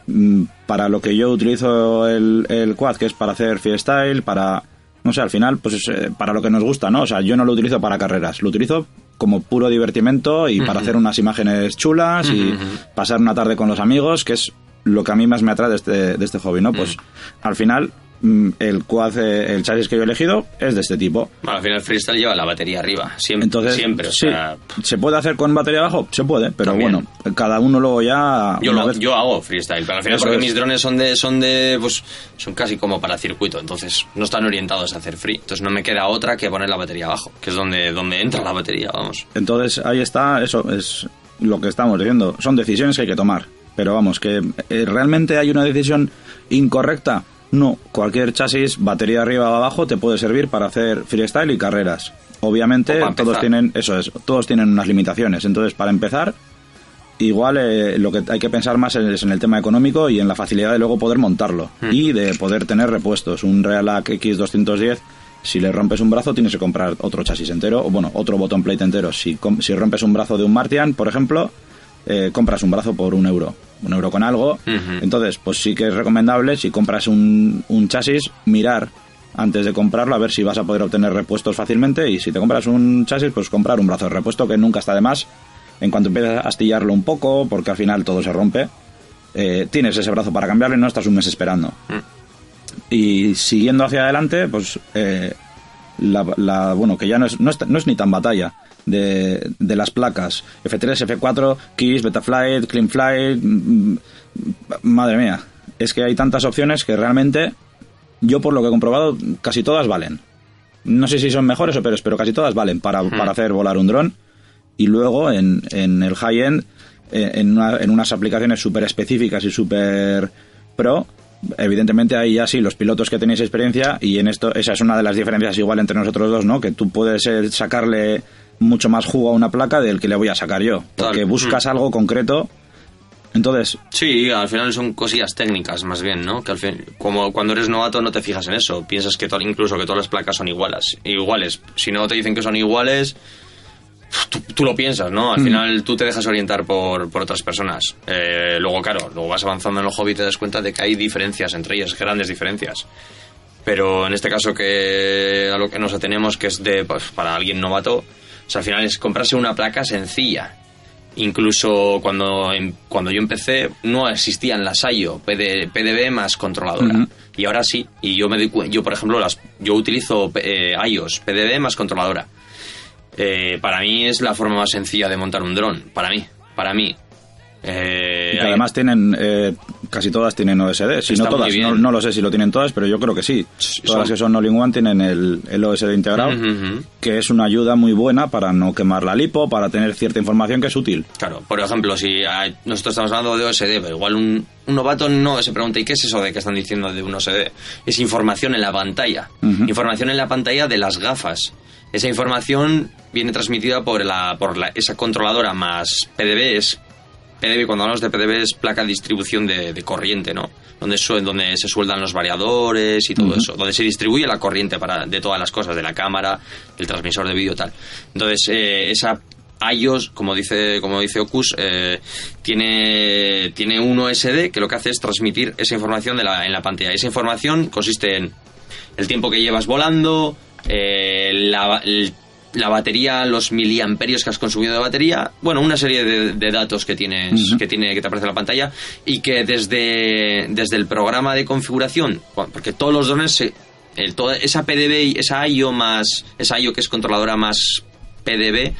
Speaker 1: mm, para lo que yo utilizo el, el quad, que es para hacer freestyle, para... No sé, al final, pues es, eh, para lo que nos gusta, ¿no? O sea, yo no lo utilizo para carreras, lo utilizo como puro divertimento y para hacer unas imágenes chulas y pasar una tarde con los amigos, que es lo que a mí más me atrae de este, de este hobby, ¿no? Pues al final el quad, eh, el chasis que yo he elegido es de este tipo.
Speaker 2: Bueno, al final freestyle lleva la batería arriba. Siempre.
Speaker 1: Entonces,
Speaker 2: siempre. O
Speaker 1: sí,
Speaker 2: sea,
Speaker 1: ¿se puede hacer con batería abajo? Se puede, pero
Speaker 2: También.
Speaker 1: bueno, cada uno luego ya...
Speaker 2: Yo,
Speaker 1: una
Speaker 2: lo-
Speaker 1: vez-
Speaker 2: yo hago freestyle, pero al final
Speaker 1: Eso
Speaker 2: porque
Speaker 1: es.
Speaker 2: mis drones son de, son de, pues, son casi como para circuito, entonces no están orientados a hacer free. Entonces no me queda otra que poner la batería abajo, que es donde, donde entra la batería, vamos.
Speaker 1: Entonces ahí está, eso es lo que estamos diciendo. Son decisiones que hay que tomar. Pero vamos, que eh, realmente hay una decisión incorrecta. No, cualquier chasis, batería arriba o abajo, te puede servir para hacer freestyle y carreras. Obviamente todos tienen, eso es, todos tienen unas limitaciones. Entonces, para empezar, igual eh, lo que hay que pensar más es en el tema económico y en la facilidad de luego poder montarlo y de poder tener repuestos. Un Realac X210, si le rompes un brazo tienes que comprar otro chasis entero, o bueno, otro botón plate entero. Si, si rompes un brazo de un Martian, por ejemplo, eh, compras un brazo por un euro, un euro con algo. Entonces, pues sí que es recomendable, si compras un, un chasis, mirar antes de comprarlo a ver si vas a poder obtener repuestos fácilmente y si te compras un chasis, pues comprar un brazo de repuesto que nunca está de más. En cuanto empiezas a astillarlo un poco, porque al final todo se rompe, eh, tienes ese brazo para cambiarlo y no estás un mes esperando. Y siguiendo hacia adelante, pues eh, la, la- bueno, que ya no es, no es, no es ni tan batalla de, de las placas F3, F4, Kiss, Betaflight, Cleanflight, mm, madre mía, es que hay tantas opciones que realmente yo por lo que he comprobado casi todas valen. No sé si son mejores o peores, pero casi todas valen para, para hacer volar un dron. Y luego en, en el high-end, eh, en, una- en unas aplicaciones súper específicas y súper pro, evidentemente ahí ya sí, los pilotos que tenéis experiencia, y en esto, esa es una de las diferencias igual entre nosotros dos, ¿no? Que tú puedes eh, sacarle mucho más jugo a una placa del que le voy a sacar yo. Porque
Speaker 2: Tal.
Speaker 1: buscas algo concreto. Entonces,
Speaker 2: Sí, al final son cosillas técnicas más bien, ¿no? Que al fin, como cuando eres novato no te fijas en eso, piensas que to- incluso que todas las placas son iguales, iguales. Si no te dicen que son iguales, tú, tú lo piensas, ¿no? Al final tú te dejas orientar por, por otras personas. Eh, luego, claro, luego vas avanzando en el hobby y te das cuenta de que hay diferencias entre ellas, grandes diferencias. Pero en este caso que a lo que nos atenemos, que es de pues, para alguien novato, sea, al final es comprarse una placa sencilla. Incluso cuando, em- cuando yo empecé no existían las IO, PD, PDB más controladora. Y ahora sí. Y yo me doy cuen- yo por ejemplo las yo utilizo eh, iOS, PDB más controladora. Eh, para mí es la forma más sencilla de montar un dron. Para mí, para mí. Eh,
Speaker 1: y que además tienen eh, casi todas tienen OSD. Si
Speaker 2: Está
Speaker 1: no todas, no, no lo sé si lo tienen todas, pero yo creo que sí.
Speaker 2: son-
Speaker 1: Todas las que son all-in-one tienen el, el OSD integrado, que es una ayuda muy buena para no quemar la lipo, para tener cierta información que es útil.
Speaker 2: Claro, por ejemplo, si hay- nosotros estamos hablando de OSD, pero igual un, un novato no se pregunta, ¿y qué es eso de que están diciendo de un OSD? Es información en la pantalla.
Speaker 1: Ujú.
Speaker 2: Información en la pantalla de las gafas. Esa información viene transmitida por, la, por la- esa controladora más PDB. PDB, cuando hablamos de PDB, es placa de distribución de, de corriente, ¿no? Donde, su- donde se sueldan los variadores y todo eso. Donde se distribuye la corriente para, de todas las cosas, de la cámara, del transmisor de vídeo, tal. Entonces, eh, esa iOS, como dice, como dice Ocus, eh, tiene, tiene un OSD que lo que hace es transmitir esa información de la, en la pantalla. Esa información consiste en el tiempo que llevas volando, eh, la, el- la batería, los miliamperios que has consumido de batería, bueno, una serie de, de datos que tienes, que tiene, que te aparece en la pantalla, y que desde, desde el programa de configuración, porque todos los drones se- el- toda esa PDB esa IO más, esa IO que es controladora más PDB,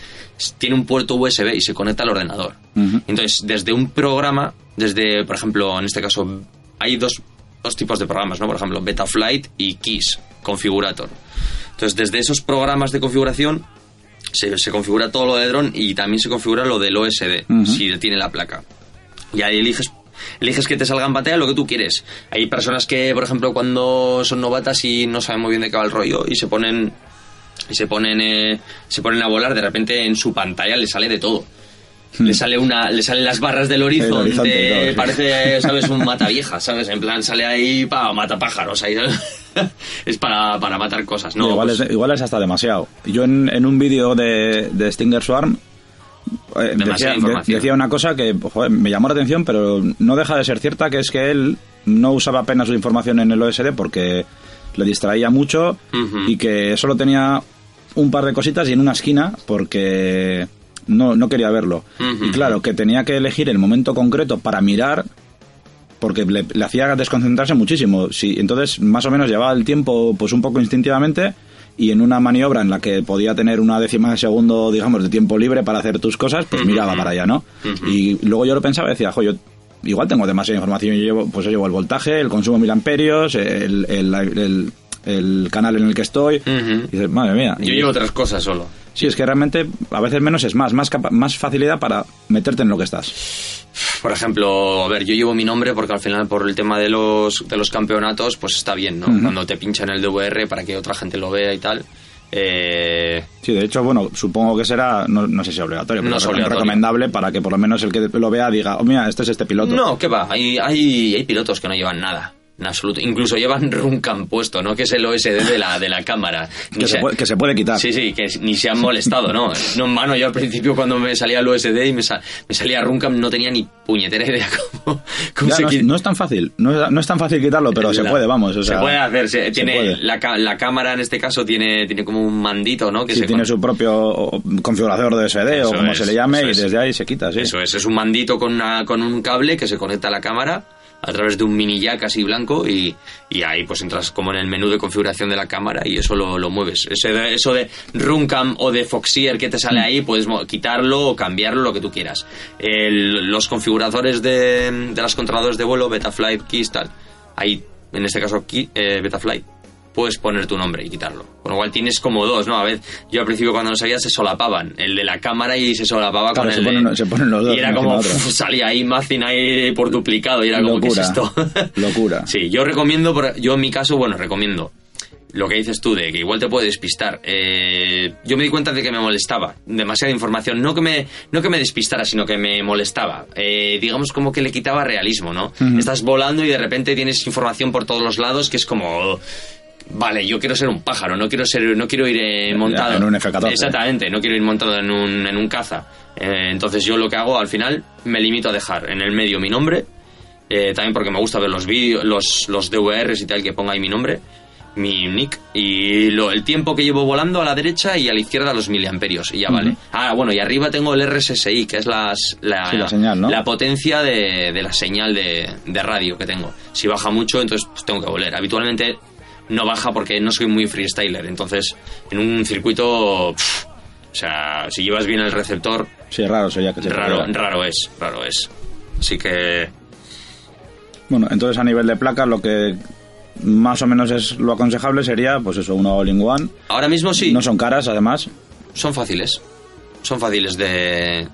Speaker 2: tiene un puerto USB y se conecta al ordenador. Entonces, desde un programa, desde, por ejemplo, en este caso, hay dos, dos tipos de programas, ¿no? Por ejemplo, Betaflight y Keys, Configurator. Entonces, desde esos programas de configuración se, se configura todo lo de dron y también se configura lo del OSD,
Speaker 1: Ujú.
Speaker 2: si tiene la placa. Y ahí eliges eliges que te salga en pantalla lo que tú quieres. Hay personas que, por ejemplo, cuando son novatas y no saben muy bien de qué va el rollo y se ponen y se ponen eh, se ponen a volar, de repente en su pantalla le sale de todo. Le sale una, le salen las barras del horizonte,
Speaker 1: horizonte sí.
Speaker 2: parece, sabes, un mata vieja, sabes, en plan sale ahí para matar pájaros, ahí, *laughs* es para, para matar cosas, no.
Speaker 1: igual,
Speaker 2: pues-
Speaker 1: es, igual es hasta demasiado. Yo en, en un vídeo de, de Stinger Swarm eh, decía, de- una cosa que joder, me llamó la atención, pero no deja de ser cierta, que es que él no usaba apenas su información en el OSD porque le distraía mucho y que solo tenía un par de cositas y en una esquina porque no, no quería verlo. Y claro, que tenía que elegir el momento concreto para mirar porque le, le hacía desconcentrarse muchísimo. Sí, entonces, más o menos llevaba el tiempo pues un poco instintivamente y en una maniobra en la que podía tener una décima de segundo, digamos, de tiempo libre para hacer tus cosas, pues miraba para allá, ¿no? Y luego yo lo pensaba y decía, jo, yo igual tengo demasiada información, yo llevo, pues yo llevo el voltaje, el consumo de mil amperios, el, el, el- el canal en el que estoy,
Speaker 2: Ujú.
Speaker 1: y dices, madre mía.
Speaker 2: Yo
Speaker 1: Y-
Speaker 2: llevo otras cosas solo.
Speaker 1: Sí, es que realmente a veces menos es más, más, capa- más facilidad para meterte en lo que estás.
Speaker 2: Por ejemplo, a ver, yo llevo mi nombre porque al final por el tema de los, de los campeonatos, pues está bien, ¿no? Cuando te pinchan el DVR para que otra gente lo vea y tal. Eh,
Speaker 1: Sí, de hecho, bueno, supongo que será, no, no sé si obligatorio, pero
Speaker 2: No es obligatorio.
Speaker 1: recomendable para que por lo menos el que lo vea diga, oh, mira, este es este piloto.
Speaker 2: no, ¿qué va? Hay, hay, hay pilotos que no llevan nada. En absoluto. Incluso llevan Runcam puesto, ¿no? Que es el OSD de la, de la cámara.
Speaker 1: Que, se puede, que se puede quitar.
Speaker 2: Sí, sí, que ni se han molestado, ¿no? No, mano, yo al principio cuando me salía el USD y me, sa- me salía Runcam no tenía ni puñetera idea cómo, cómo
Speaker 1: Ya,
Speaker 2: se
Speaker 1: no, es,
Speaker 2: quita.
Speaker 1: no es tan fácil, no es, no es tan fácil quitarlo, pero se
Speaker 2: La-
Speaker 1: puede, vamos. o
Speaker 2: se
Speaker 1: sea,
Speaker 2: puede hacer, se-
Speaker 1: se
Speaker 2: tiene
Speaker 1: puede.
Speaker 2: La, la cámara en este caso tiene, tiene como un mandito, ¿no? Que
Speaker 1: Sí,
Speaker 2: se
Speaker 1: tiene
Speaker 2: con-
Speaker 1: su propio configurador de SD
Speaker 2: Eso
Speaker 1: o como
Speaker 2: es,
Speaker 1: se le llame y
Speaker 2: es.
Speaker 1: desde ahí se quita, sí.
Speaker 2: Eso es, es un mandito con, una, con un cable que se conecta a la cámara a través de un mini jack así blanco y, y ahí pues entras como en el menú de configuración de la cámara y eso lo, lo mueves. Ese de- eso de Runcam o de Foxier que te sale
Speaker 1: Mm.
Speaker 2: ahí, puedes quitarlo o cambiarlo, lo que tú quieras. El- los configuradores de, de las controladores de vuelo, Betaflight, Keys, tal, ahí, en este caso, eh, Betaflight, puedes poner tu nombre y quitarlo. Con lo cual tienes como dos, ¿no? A ver, yo al principio cuando no sabía se solapaban. El de la cámara y se solapaba
Speaker 1: Claro,
Speaker 2: con
Speaker 1: se
Speaker 2: el de-
Speaker 1: se ponen los dos
Speaker 2: Y era como, *laughs* salía ahí Mazin ahí por duplicado y era como, ¿qué es esto? *laughs*
Speaker 1: locura.
Speaker 2: Sí, yo recomiendo, por- yo en mi caso, bueno, recomiendo lo que dices tú de que igual te puede despistar. Eh, yo me di cuenta de que me molestaba demasiada información, no que me, no que me despistara, sino que me molestaba. Eh, digamos como que le quitaba realismo, ¿no? Estás volando y de repente tienes información por todos los lados que es como Vale, yo quiero ser un pájaro, no quiero ser, no quiero ir eh, montado
Speaker 1: en un F-14.
Speaker 2: Exactamente, no quiero ir montado en un, en un caza. Eh, entonces yo lo que hago al final me limito a dejar en el medio mi nombre, eh, también porque me gusta ver los vídeos, los, los DVRs y tal que ponga ahí mi nombre, mi nick y lo- el tiempo que llevo volando a la derecha y a la izquierda los miliamperios y ya vale. Ah, bueno, y arriba tengo el RSSI, que es las, la,
Speaker 1: Sí, la señal, ¿no?
Speaker 2: la potencia de, de la señal de, de radio que tengo. Si baja mucho, entonces pues, tengo que volver. Habitualmente no baja porque no soy muy freestyler, entonces en un circuito, o sea, si llevas bien el receptor,
Speaker 1: Sí, raro sería que se
Speaker 2: raro,
Speaker 1: pudiera.
Speaker 2: raro es, raro es. Así que,
Speaker 1: Bueno, entonces a nivel de placa lo que más o menos es lo aconsejable sería, pues eso, una all-in-one.
Speaker 2: Ahora mismo sí.
Speaker 1: No son caras, además.
Speaker 2: Son fáciles. Son fáciles de...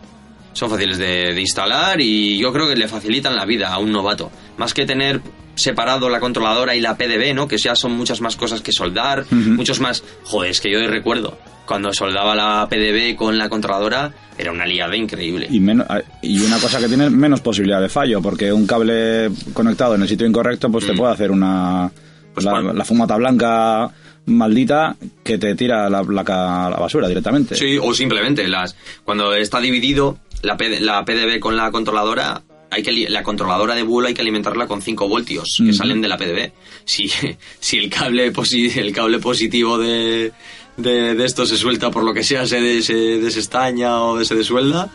Speaker 2: Son fáciles de, de instalar y yo creo que le facilitan la vida a un novato. Más que tener separado la controladora y la PDB, ¿no? Que ya son muchas más cosas que soldar, muchos más... Joder, es que yo recuerdo, cuando soldaba la PDB con la controladora, era una liada increíble.
Speaker 1: Y, menos, y una cosa que tiene menos posibilidad de fallo, porque un cable conectado en el sitio incorrecto, pues te
Speaker 2: Mm.
Speaker 1: puede hacer una...
Speaker 2: Pues
Speaker 1: la fumata blanca maldita que te tira la placa a la basura directamente.
Speaker 2: Sí, o simplemente las cuando está dividido la, PD la PDB con la controladora, hay que la controladora de vuelo hay que alimentarla con 5 voltios que salen de la PDB. Si, *laughs* si el cable posi- el cable positivo de, de, de esto se suelta por lo que sea, se, se desestaña o se desuelda,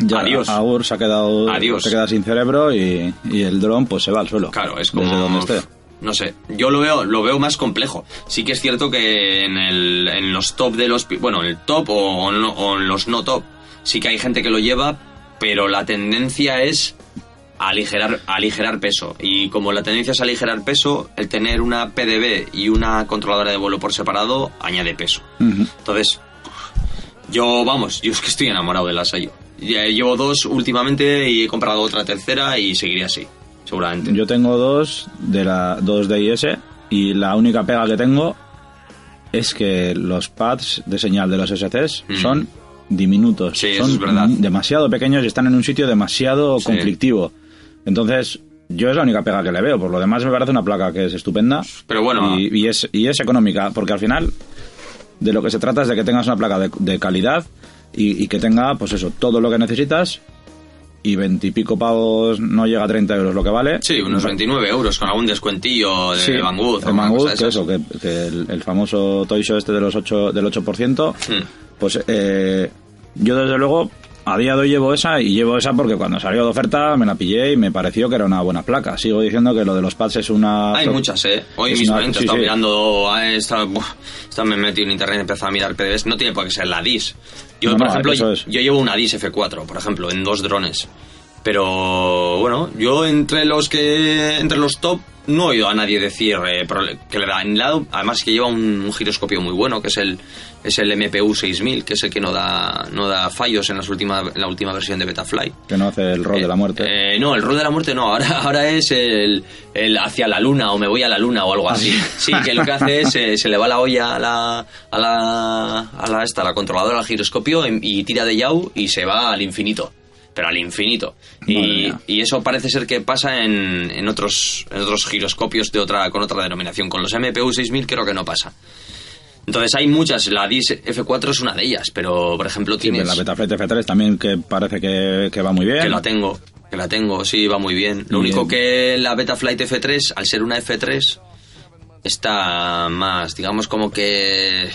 Speaker 1: Ya,
Speaker 2: adiós.
Speaker 1: Agur se ha quedado...
Speaker 2: Adiós.
Speaker 1: Se queda sin cerebro y, y el dron pues se va al suelo.
Speaker 2: Claro, es como
Speaker 1: Desde donde esté.
Speaker 2: no sé, yo lo veo lo veo más complejo. Sí que es cierto que en, el, en los top de los bueno, el top o, no- o en los no top sí que hay gente que lo lleva, pero la tendencia es aligerar aligerar peso y como la tendencia es aligerar peso, el tener una PDB y una controladora de vuelo por separado añade peso. Entonces, yo, vamos, yo es que estoy enamorado de la Sayo. Llevo dos últimamente y he comprado otra tercera y seguiré así, seguramente.
Speaker 1: Yo tengo dos de la dos de IS y la única pega que tengo es que los pads de señal de los SCs
Speaker 2: Mm.
Speaker 1: son diminutos.
Speaker 2: Sí, eso
Speaker 1: son
Speaker 2: es verdad.
Speaker 1: demasiado pequeños y están en un sitio demasiado
Speaker 2: Sí.
Speaker 1: conflictivo. Entonces, yo es la única pega que le veo. Por lo demás, me parece una placa que es estupenda.
Speaker 2: Pero bueno-
Speaker 1: Y, y es, y es económica, porque al final, de lo que se trata es de que tengas una placa de, de calidad y, y que tenga, pues eso, todo lo que necesitas. Y veintipico pavos no llega a 30 euros lo que vale.
Speaker 2: Sí, unos 29 euros con algún descuentillo de,
Speaker 1: Sí,
Speaker 2: Banggood.
Speaker 1: de Banggood, que eso, que, que el, el famoso Toy Show este de los 8, del 8%,
Speaker 2: Hmm.
Speaker 1: pues eh, yo desde luego a día de hoy llevo esa y llevo esa porque cuando salió de oferta me la pillé y me pareció que era una buena placa. Sigo diciendo que lo de los pads es una...
Speaker 2: Hay muchas, ¿eh? Hoy
Speaker 1: es
Speaker 2: mismo
Speaker 1: una-
Speaker 2: he estado
Speaker 1: sí.
Speaker 2: mirando, he estado, buah, estaba- me en internet y empezado a mirar PDBs. No tiene por qué ser la DIS. Yo,
Speaker 1: No,
Speaker 2: por
Speaker 1: no,
Speaker 2: ejemplo, yo, yo llevo una DIS F4, por ejemplo, en dos drones. Pero bueno, yo entre los que entre los top no he oído a nadie decir eh, que le da en lado, además que lleva un, un giroscopio muy bueno, que es el es el MPU 6000, que es el que no da no da fallos en las última en la última versión de Betafly.
Speaker 1: Que no hace el rol de la muerte.
Speaker 2: Eh, no, el rol de la muerte no, ahora, *laughs* ahora es el, el hacia la luna o me voy a la luna o algo así. *laughs* Sí, que lo que hace es eh, se le va la olla a la, a la, a la, esta, la controladora, al giroscopio em- y tira de yau y se va al infinito. Pero al infinito. Y, y eso parece ser que pasa en, en, otros, en otros giroscopios de otra, con otra denominación. Con los MPU 6000 creo que no pasa. Entonces hay muchas, la DIS F4 es una de ellas, pero por ejemplo
Speaker 1: Sí,
Speaker 2: tienes...
Speaker 1: la Betaflight F3 también que parece que, que va muy bien.
Speaker 2: Que la tengo, que la tengo, sí, va muy bien. Lo
Speaker 1: Bien.
Speaker 2: único que la Betaflight F3, al ser una F3, está más, digamos como que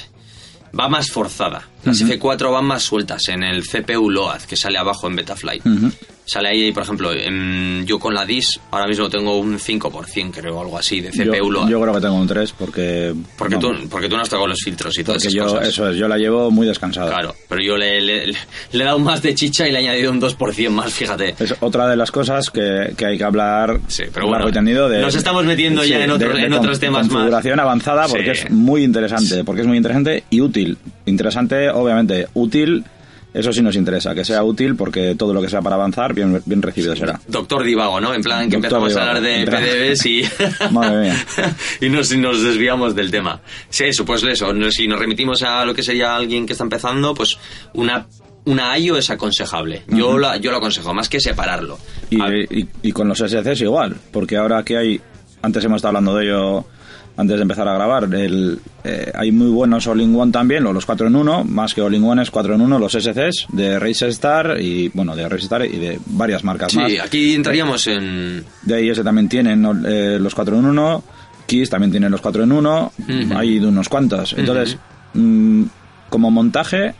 Speaker 2: va más forzada. Las F4 van más sueltas en el CPU LOAD que sale abajo en Betaflight.
Speaker 1: Ujú.
Speaker 2: Sale ahí, por ejemplo, en- yo con la DIS ahora mismo tengo un 5%, creo, algo así, de CPU
Speaker 1: yo,
Speaker 2: LOAD.
Speaker 1: yo creo que tengo un 3 porque...
Speaker 2: porque,
Speaker 1: vamos,
Speaker 2: tú, porque tú no has tocado los filtros y todas
Speaker 1: porque
Speaker 2: esas
Speaker 1: yo,
Speaker 2: cosas.
Speaker 1: eso es, yo la llevo muy descansada.
Speaker 2: Claro, pero yo le, le- le- le he dado más de chicha y le he añadido un 2% más, fíjate.
Speaker 1: Es otra de las cosas que, que hay que hablar
Speaker 2: Sí, pero
Speaker 1: largo
Speaker 2: bueno,
Speaker 1: y tendido de...
Speaker 2: nos estamos metiendo ya en otro- en otros temas más.
Speaker 1: configuración avanzada porque
Speaker 2: Sí.
Speaker 1: es muy interesante, porque es muy interesante y útil. Interesante, obviamente, útil... Eso sí nos interesa, que sea útil porque todo lo que sea para avanzar, bien, bien recibido será.
Speaker 2: Doctor Divago, ¿no? En plan que
Speaker 1: Doctor
Speaker 2: empezamos a hablar de PDBs y... *laughs*
Speaker 1: Madre mía. *laughs*
Speaker 2: y nos, nos desviamos del tema. Sí, eso, pues eso. Si nos remitimos a lo que sería alguien que está empezando, pues una... Una IO es aconsejable. Yo, la, yo lo aconsejo, más que separarlo.
Speaker 1: Y, y- y con los SCs igual, porque ahora que hay, antes hemos estado hablando de ello antes de empezar a grabar, el, eh, hay muy buenos All-in-One también, o los 4 en 1, más que All-in-One es 4 en 1, los SCs de Race Star y, bueno, de Race Star y de varias marcas más.
Speaker 2: sí, aquí entraríamos en...
Speaker 1: De ahí ese también tienen eh, los 4 en 1, Kiss también tienen los 4 en 1,
Speaker 2: Ujú.
Speaker 1: hay de unos cuantos. Entonces, mm, como montaje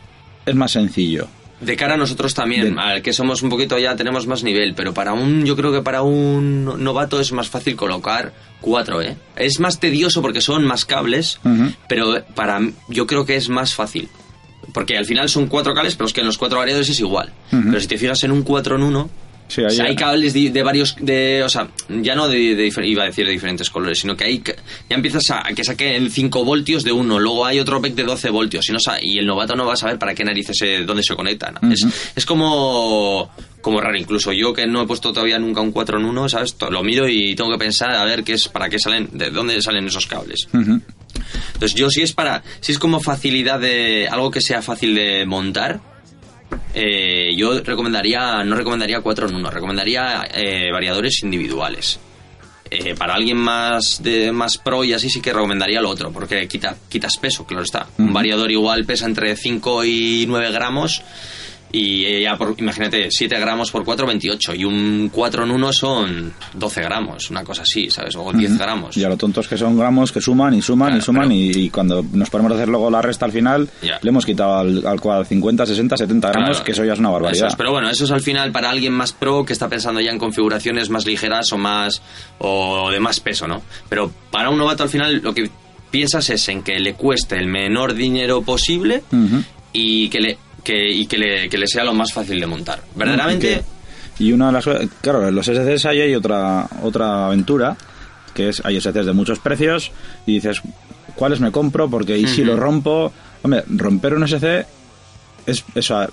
Speaker 1: es más sencillo.
Speaker 2: De cara a nosotros también,
Speaker 1: De-
Speaker 2: al que somos un poquito ya tenemos más nivel, pero para un, yo creo que para un novato es más fácil colocar cuatro, ¿eh? Es más tedioso porque son más cables, pero para yo creo que es más fácil. Porque al final son cuatro cables, pero es que en los cuatro variados es igual. Pero si te fijas en un 4 en 1,
Speaker 1: Sí,
Speaker 2: O
Speaker 1: ahí-
Speaker 2: sea, hay cables de, de varios, de, o sea, ya no de, de iba a decir de diferentes colores, sino que hay, ya empiezas a, a que saquen 5 voltios de uno, luego hay otro PEC de 12 voltios, y, no y el novato no va a saber para qué narices, se, dónde se conectan. es, es como, como raro, incluso yo que no he puesto todavía nunca un 4 en 1, ¿sabes? Lo miro y tengo que pensar a ver qué es, para qué salen, de dónde salen esos cables. Entonces yo si es para, si es como facilidad de, algo que sea fácil de montar, eh, yo recomendaría, no recomendaría 4 en 1, recomendaría eh, variadores individuales. Eh, para alguien más de más pro y así sí que recomendaría lo otro, porque quita, quitas peso, claro está. Un variador igual pesa entre 5 y 9 gramos y ya por, imagínate, 7 gramos por 4, 28 y un 4 en 1 son 12 gramos, una cosa así, ¿sabes? O 10 gramos.
Speaker 1: Y a lo tontos que son gramos que suman y suman
Speaker 2: Claro,
Speaker 1: y suman
Speaker 2: pero-
Speaker 1: y, y cuando nos ponemos a hacer luego la resta al final
Speaker 2: Ya.
Speaker 1: le hemos quitado al, al cuadro 50, 60, 70 gramos
Speaker 2: Claro,
Speaker 1: que eso ya es una barbaridad.
Speaker 2: es, pero bueno, eso es al final para alguien más pro que está pensando ya en configuraciones más ligeras o más o de más peso, ¿no? Pero para un novato al final lo que piensas es en que le cueste el menor dinero posible y que le que, y que le, que le sea lo más fácil de montar. Verdaderamente,
Speaker 1: Y, una de las claro, en los SCs ahí hay otra otra aventura que es hay SCs de muchos precios y dices cuáles me compro porque y si lo rompo, hombre, romper un SC es eso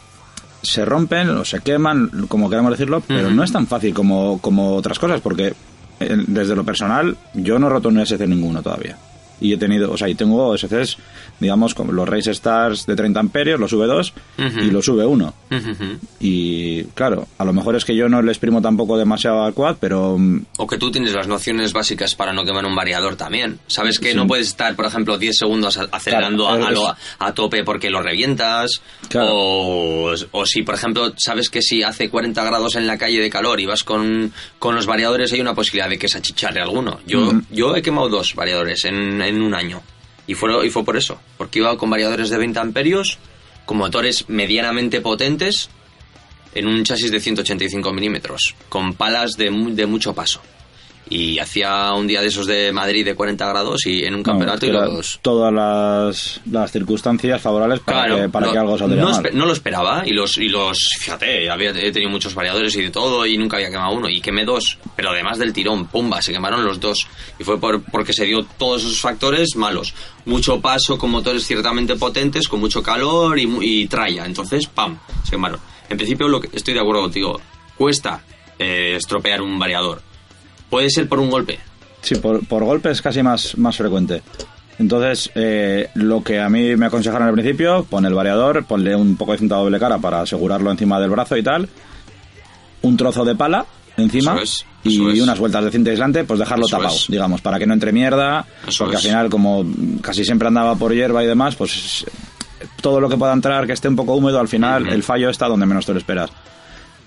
Speaker 1: se rompen o se queman, como queramos decirlo, pero no es tan fácil como, como otras cosas, porque desde lo personal yo no he roto un SC ninguno todavía. Y he tenido, o sea, y tengo SCs, digamos, como los Race Stars de 30 amperios, los V2
Speaker 2: Ujú.
Speaker 1: y los V1.
Speaker 2: Ujú, ujú.
Speaker 1: Y claro, a lo mejor es que yo no le exprimo tampoco demasiado al quad, pero mm,
Speaker 2: O que tú tienes las nociones básicas para no quemar un variador también. Sabes que no puedes estar, por ejemplo, 10 segundos acelerando
Speaker 1: Claro,
Speaker 2: a, a a tope porque lo revientas.
Speaker 1: Claro.
Speaker 2: O, o si, por ejemplo, sabes que si hace 40 grados en la calle de calor y vas con, con los variadores, hay una posibilidad de que se achicharre alguno. Yo,
Speaker 1: Ujú.
Speaker 2: yo he quemado dos variadores en, en un año. Y fue, y fue por eso. Porque iba con variadores de 20 amperios, con motores medianamente potentes, en un chasis de 185 milímetros, con palas de, de mucho paso. Y hacía un día de esos de Madrid de 40 grados y en un
Speaker 1: no,
Speaker 2: campeonato
Speaker 1: que
Speaker 2: y los...
Speaker 1: todas las, las circunstancias favorables para,
Speaker 2: Claro,
Speaker 1: que, para
Speaker 2: no,
Speaker 1: que algo saliera
Speaker 2: no,
Speaker 1: mal.
Speaker 2: no lo esperaba y los, y los fíjate, había, he tenido muchos variadores y de todo y nunca había quemado uno y quemé dos, pero además del tirón, pumba, se quemaron los dos y fue por, porque se dio todos esos factores malos, mucho paso con motores ciertamente potentes, con mucho calor y, y tralla, entonces, pam, se quemaron. En principio lo que, estoy de acuerdo contigo, cuesta eh, estropear un variador, puede ser por un golpe,
Speaker 1: Sí, por, por golpe es casi más, más frecuente. Entonces, eh, lo que a mí me aconsejaron al principio, pon el variador, ponle un poco de cinta doble cara para asegurarlo encima del brazo y tal, un trozo de pala encima
Speaker 2: Eso es,
Speaker 1: y
Speaker 2: es.
Speaker 1: unas vueltas de cinta aislante, pues dejarlo
Speaker 2: Eso
Speaker 1: tapado,
Speaker 2: es.
Speaker 1: digamos, para que no entre mierda, porque
Speaker 2: es.
Speaker 1: al final, como casi siempre andaba por hierba y demás, pues todo lo que pueda entrar que esté un poco húmedo, al final el fallo está donde menos te lo esperas.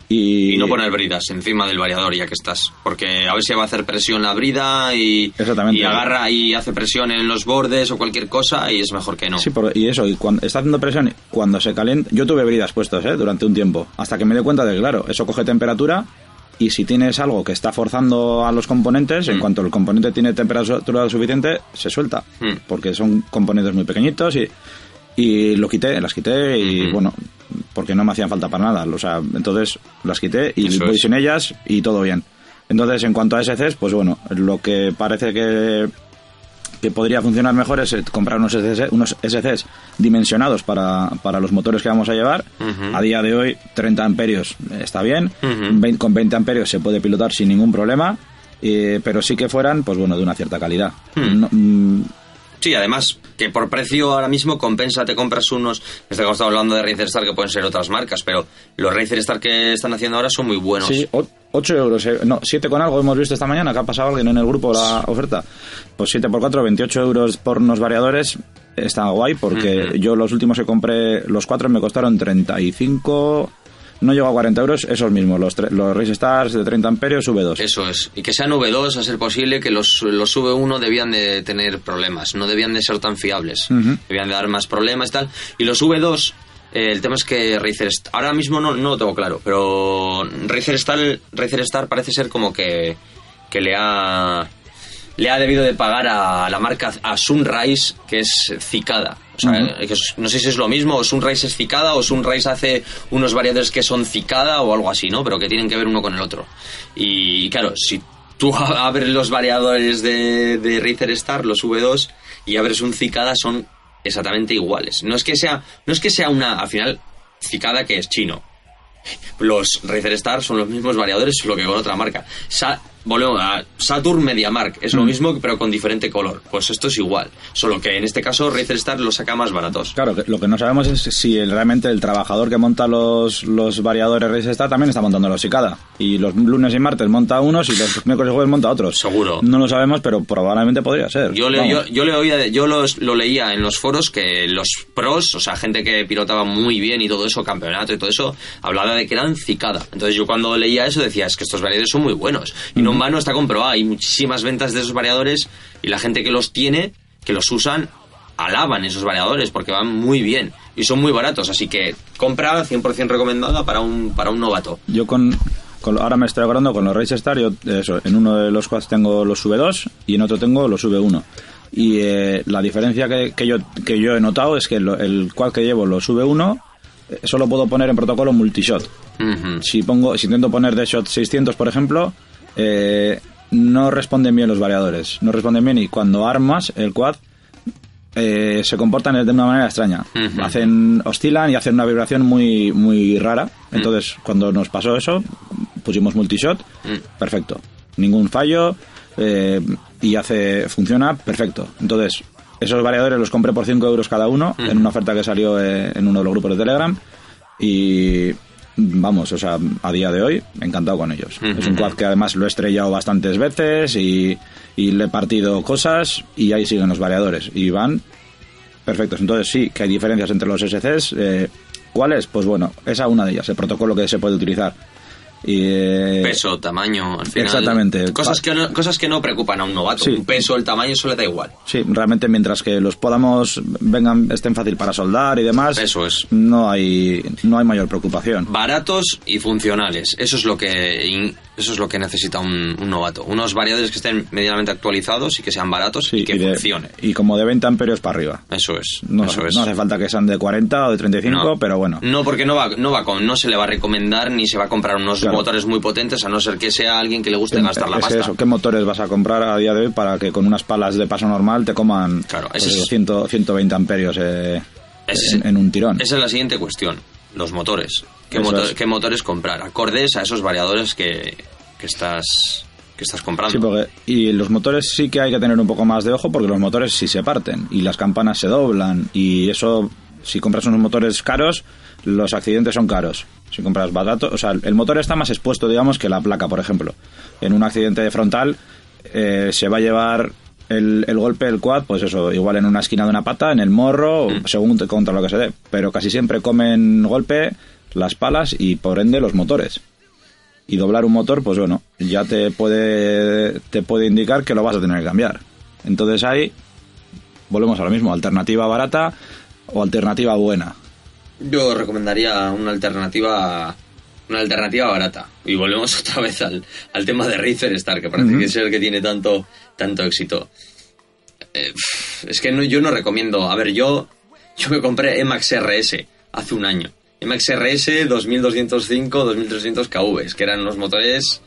Speaker 1: Y,
Speaker 2: Y no poner bridas encima del variador ya que estás. Porque a ver si va a hacer presión la brida y,
Speaker 1: Exactamente.
Speaker 2: y agarra y hace presión en los bordes o cualquier cosa y es mejor que no.
Speaker 1: Sí, por- y eso, y cuando está haciendo presión, cuando se calienta, yo tuve bridas puestos ¿eh? durante un tiempo, hasta que me di cuenta de que, claro, eso coge temperatura y si tienes algo que está forzando a los componentes, en
Speaker 2: Mm.
Speaker 1: cuanto el componente tiene temperatura suficiente, se suelta,
Speaker 2: Mm.
Speaker 1: porque son componentes muy pequeñitos y, y lo quité, las quité y bueno, porque no me hacían falta para nada, o sea, entonces las quité y
Speaker 2: Eso
Speaker 1: sin ellas y todo bien. Entonces, en cuanto a SCs, pues bueno, lo que parece que que podría funcionar mejor es eh, comprar unos SCs, unos SCs dimensionados para, para los motores que vamos a llevar. A día de hoy, 30 amperios está bien. Vein- con 20 amperios se puede pilotar sin ningún problema. eh, pero sí que fueran, pues bueno, de una cierta calidad.
Speaker 2: Hmm.
Speaker 1: No, mm,
Speaker 2: Sí, además, que por precio ahora mismo compensa, te compras unos, este caso estamos hablando de Racer Star, que pueden ser otras marcas, pero los Racer Star que están haciendo ahora son muy buenos.
Speaker 1: Sí, 8 euros, eh, no, 7 con algo hemos visto esta mañana, que ha pasado alguien en el grupo la oferta. Pues 7 por 4, 28 euros por unos variadores, está guay, porque yo los últimos que compré, los 4 me costaron 35, no llegó a 40 euros, esos mismos, los, los Race Stars de 30 amperios, V2.
Speaker 2: Eso es. Y que sean V2, a ser posible, que los, los V1 debían de tener problemas, no debían de ser tan fiables. Debían de dar más problemas y tal. Y los V2, eh, el tema es que Racer Star, ahora mismo no, no lo tengo claro, pero Racer Star, Racer Star parece ser como que, que le ha... le ha debido de pagar a la marca a Sunrise, que es Cicada. O sea, que es- no sé si es lo mismo, o Sunrise es Cicada, o Sunrise hace unos variadores que son Cicada o algo así, ¿no? Pero que tienen que ver uno con el otro. Y claro, si tú *laughs* abres los variadores de, de Razer Star, los V2, y abres un Cicada, son exactamente iguales. No es que sea, no es que sea una, al final, Cicada que es chino. Los Razer Star son los mismos variadores, solo que con otra marca. Sa- volvemos a Saturn MediaMark, es lo mismo pero con diferente color. Pues esto es igual, solo que en este caso Razer Star los saca más baratos.
Speaker 1: Claro, lo que no sabemos es si el- realmente el trabajador que monta los, los variadores Race Star también está montando los Cicada. Y los lunes y martes monta unos y los miércoles y jueves monta otros.
Speaker 2: Seguro.
Speaker 1: No lo sabemos, pero probablemente podría ser.
Speaker 2: Yo, le, yo, yo le oía, yo los- lo leía en los foros que los pros, o sea, gente que pilotaba muy bien y todo eso, campeonato y todo eso, hablaba de que eran cicada. Entonces yo cuando leía eso decía, es que estos variadores son muy buenos. Y no en vano está comprobado, hay muchísimas ventas de esos variadores y la gente que los tiene, que los usan, alaban esos variadores porque van muy bien y son muy baratos. Así que compra 100% recomendada para un, para un novato.
Speaker 1: Yo con, con- ahora me estoy acordando con los Race Star, yo eso, en uno de los quads tengo los V2 y en otro tengo los V1. Y eh, la diferencia que, que yo, que yo he notado es que lo- el quad que llevo, los V1, eh, solo puedo poner en protocolo multishot.
Speaker 2: Ujú.
Speaker 1: Si pongo, si intento poner de shot 600, por ejemplo, eh, no responden bien los variadores. No responden bien y cuando armas el quad eh, se comportan de una manera extraña. Hacen, oscilan y hacen una vibración muy, muy rara. Entonces, cuando nos pasó eso, pusimos multishot,
Speaker 2: Mm.
Speaker 1: perfecto. Ningún fallo eh, y hace, funciona perfecto. Entonces, esos variadores los compré por 5 euros cada uno en una oferta que salió eh, en uno de los grupos de Telegram y vamos, o sea, a día de hoy encantado con ellos. Es un quad que además lo he estrellado bastantes veces y, y le he partido cosas y ahí siguen los variadores y van perfectos. Entonces sí, que hay diferencias entre los SCs. Eh, ¿Cuáles? Pues bueno, esa es una de ellas, el protocolo que se puede utilizar. Y, eh,
Speaker 2: Peso, tamaño, al final.
Speaker 1: Exactamente.
Speaker 2: Cosas que, no, cosas que no preocupan a un novato.
Speaker 1: Sí.
Speaker 2: Un peso, el tamaño, eso le da igual.
Speaker 1: Sí, realmente mientras que los podamos vengan estén fácil para soldar y demás,
Speaker 2: Eso es.
Speaker 1: no hay no hay mayor preocupación.
Speaker 2: Baratos y funcionales. Eso es lo que eso es lo que necesita un, un novato. Unos variadores que estén medianamente actualizados y que sean baratos
Speaker 1: Sí,
Speaker 2: y que
Speaker 1: y, de-
Speaker 2: funcionen.
Speaker 1: y como de 20 amperios para arriba.
Speaker 2: Eso es.
Speaker 1: No,
Speaker 2: eso es.
Speaker 1: no hace falta que sean de 40 o de 35,
Speaker 2: No.
Speaker 1: pero bueno.
Speaker 2: No, porque no va, no va con, no se le va a recomendar ni se va a comprar unos
Speaker 1: Claro.
Speaker 2: motores muy potentes, a no ser que sea alguien que le guste gastar la pasta.
Speaker 1: eso, ¿qué motores vas a comprar a día de hoy para que con unas palas de paso normal te coman
Speaker 2: Claro,
Speaker 1: pues,
Speaker 2: es-
Speaker 1: 100 120 amperios eh, en, en un tirón?
Speaker 2: Esa es la siguiente cuestión. Los motores. ¿Qué, motores comprar? Acordes a esos variadores que, que estás que estás comprando.
Speaker 1: Sí, porque y los motores sí que hay que tener un poco más de ojo porque los motores sí se parten y las campanas se doblan y eso si compras unos motores caros los accidentes son caros. Si compras barato, o sea, el motor está más expuesto, digamos, que la placa, por ejemplo. En un accidente de frontal eh, se va a llevar el, el golpe del quad, pues eso, igual en una esquina de una pata, en el morro,
Speaker 2: Mm.
Speaker 1: según te- contra lo que se dé. Pero casi siempre comen golpe las palas y por ende los motores y doblar un motor, pues bueno, ya te puede, te puede indicar que lo vas a tener que cambiar. Entonces ahí volvemos a lo mismo, alternativa barata o alternativa buena.
Speaker 2: Yo recomendaría una alternativa una alternativa barata. Y volvemos *laughs* otra vez al, al tema de Razer Star, que parece
Speaker 1: Ujú.
Speaker 2: que es el que tiene tanto, tanto éxito. Eh, es que no, yo no recomiendo. A ver, yo, yo me compré Emax RS hace un año. Emax RS 2205, 2300 KV, que eran unos motores.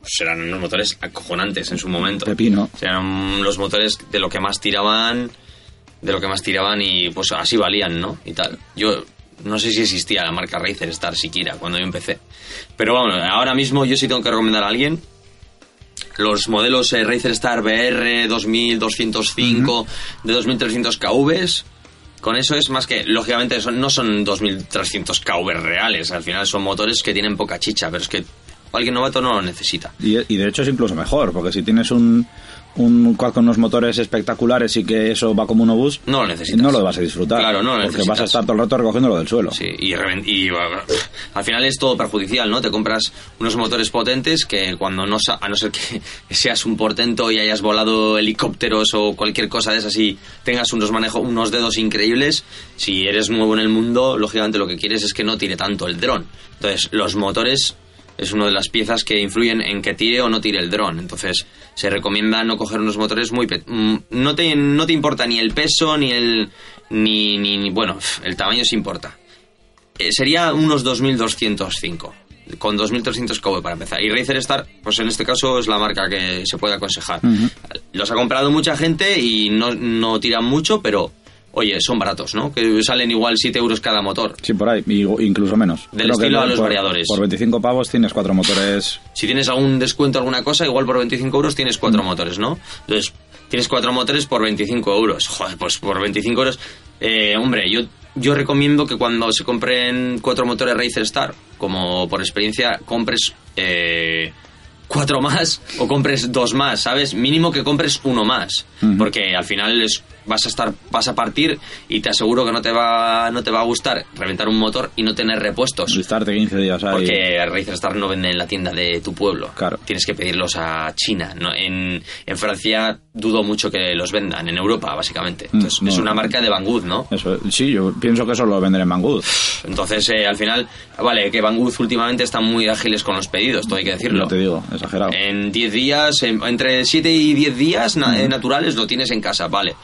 Speaker 2: pues eran unos motores acojonantes en su momento.
Speaker 1: Pepino.
Speaker 2: O sea, eran los motores de lo que más tiraban, de lo que más tiraban y pues así valían, ¿no? Y tal. Yo no sé si existía la marca Razer Star siquiera cuando yo empecé. Pero bueno, ahora mismo yo sí tengo que recomendar a alguien. Los modelos eh, Razer Star BR 2205 de 2300 KVs. Con eso es más que, lógicamente, son, no son 2300 KV reales. Al final son motores que tienen poca chicha, pero es que alguien novato no lo necesita.
Speaker 1: Y, y de hecho es incluso mejor, porque si tienes un, un quad con unos motores espectaculares y que eso va como un obús,
Speaker 2: No lo necesitas.
Speaker 1: no lo vas a disfrutar.
Speaker 2: Claro, no lo
Speaker 1: Porque
Speaker 2: necesitas.
Speaker 1: vas a estar todo el rato recogiéndolo del suelo.
Speaker 2: Sí, y, y, al final es todo perjudicial, ¿no? Te compras unos motores potentes que cuando no, a no ser que *laughs* seas un portento y hayas volado helicópteros o cualquier cosa de esas y tengas unos manejos, unos dedos increíbles, si eres nuevo en el mundo, lógicamente lo que quieres es que no tire tanto el dron. Entonces, los motores es una de las piezas que influyen en que tire o no tire el dron. Entonces, se recomienda no coger unos motores muy... pe- mm, No te, no te importa ni el peso, ni el... Ni, ni, ni- bueno, el tamaño sí importa. Eh, sería unos 2205 con 2300 KV para empezar y Razer Star pues en este caso es la marca que se puede aconsejar los ha comprado mucha gente y no, no tiran mucho pero oye son baratos ¿no? que salen igual 7 euros cada motor
Speaker 1: Sí, por ahí, incluso menos.
Speaker 2: Del
Speaker 1: Creo que
Speaker 2: estilo a los
Speaker 1: por-
Speaker 2: variadores.
Speaker 1: Por 25 pavos tienes cuatro motores.
Speaker 2: si tienes algún descuento alguna cosa igual por 25 euros tienes cuatro motores ¿no? entonces tienes cuatro motores por 25 euros joder pues por 25 euros eh, hombre yo yo recomiendo que cuando se compren cuatro motores Racer Star, como por experiencia, compres eh, cuatro más o compres dos más, ¿sabes? Mínimo que compres uno más, porque al final es, vas a estar, vas a partir y te aseguro que no te va, no te va a gustar reventar un motor y no tener repuestos.
Speaker 1: Estarte 15 días ahí.
Speaker 2: Porque Razer Star no vende en la tienda de tu pueblo.
Speaker 1: Claro.
Speaker 2: Tienes que pedirlos a China. ¿no? En, en Francia dudo mucho que los vendan. En Europa, básicamente. Entonces,
Speaker 1: Mm, no.
Speaker 2: es una marca de Banggood, ¿no?
Speaker 1: Eso, sí, yo pienso que eso lo venden en Banggood.
Speaker 2: Entonces, eh, al final, vale, que Banggood últimamente están muy ágiles con los pedidos, todo hay que decirlo.
Speaker 1: No te digo, exagerado.
Speaker 2: En 10 días, en- entre 7 y 10 días na- eh, naturales lo tienes en casa, vale.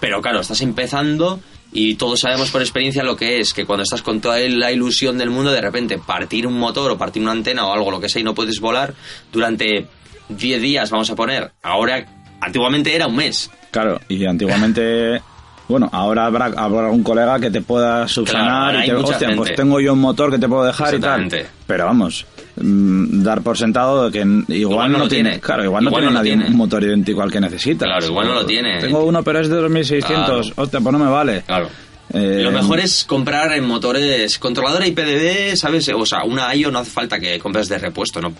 Speaker 2: Pero claro, estás empezando y todos sabemos por experiencia lo que es, que cuando estás con toda la ilusión del mundo, de repente partir un motor o partir una antena o algo, lo que sea, y no puedes volar durante 10 días, vamos a poner. Ahora, antiguamente era un mes.
Speaker 1: Claro, y antiguamente. *laughs* Bueno, ahora habrá, habrá un colega que te pueda subsanar y te hostia, pues tengo yo un motor que te puedo dejar y tal. Pero vamos, dar por sentado que igual,
Speaker 2: Igual
Speaker 1: no,
Speaker 2: lo
Speaker 1: tiene,
Speaker 2: tiene.
Speaker 1: claro, igual, no
Speaker 2: Igual
Speaker 1: tiene
Speaker 2: no
Speaker 1: nadie
Speaker 2: tiene.
Speaker 1: un motor idéntico al que necesita.
Speaker 2: Claro, igual no lo tiene.
Speaker 1: Tengo uno, pero es de 2600.
Speaker 2: Claro.
Speaker 1: Hostia, pues no me vale.
Speaker 2: Claro.
Speaker 1: Eh,
Speaker 2: Lo mejor es comprar en motores controladora IPDB, ¿sabes? O sea, una IO no hace falta que compres de repuesto, ¿no?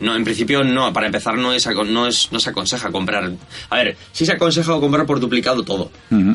Speaker 2: No, en principio no, para empezar no, es, no, es, no se aconseja comprar... A ver, sí se aconseja comprar por duplicado todo,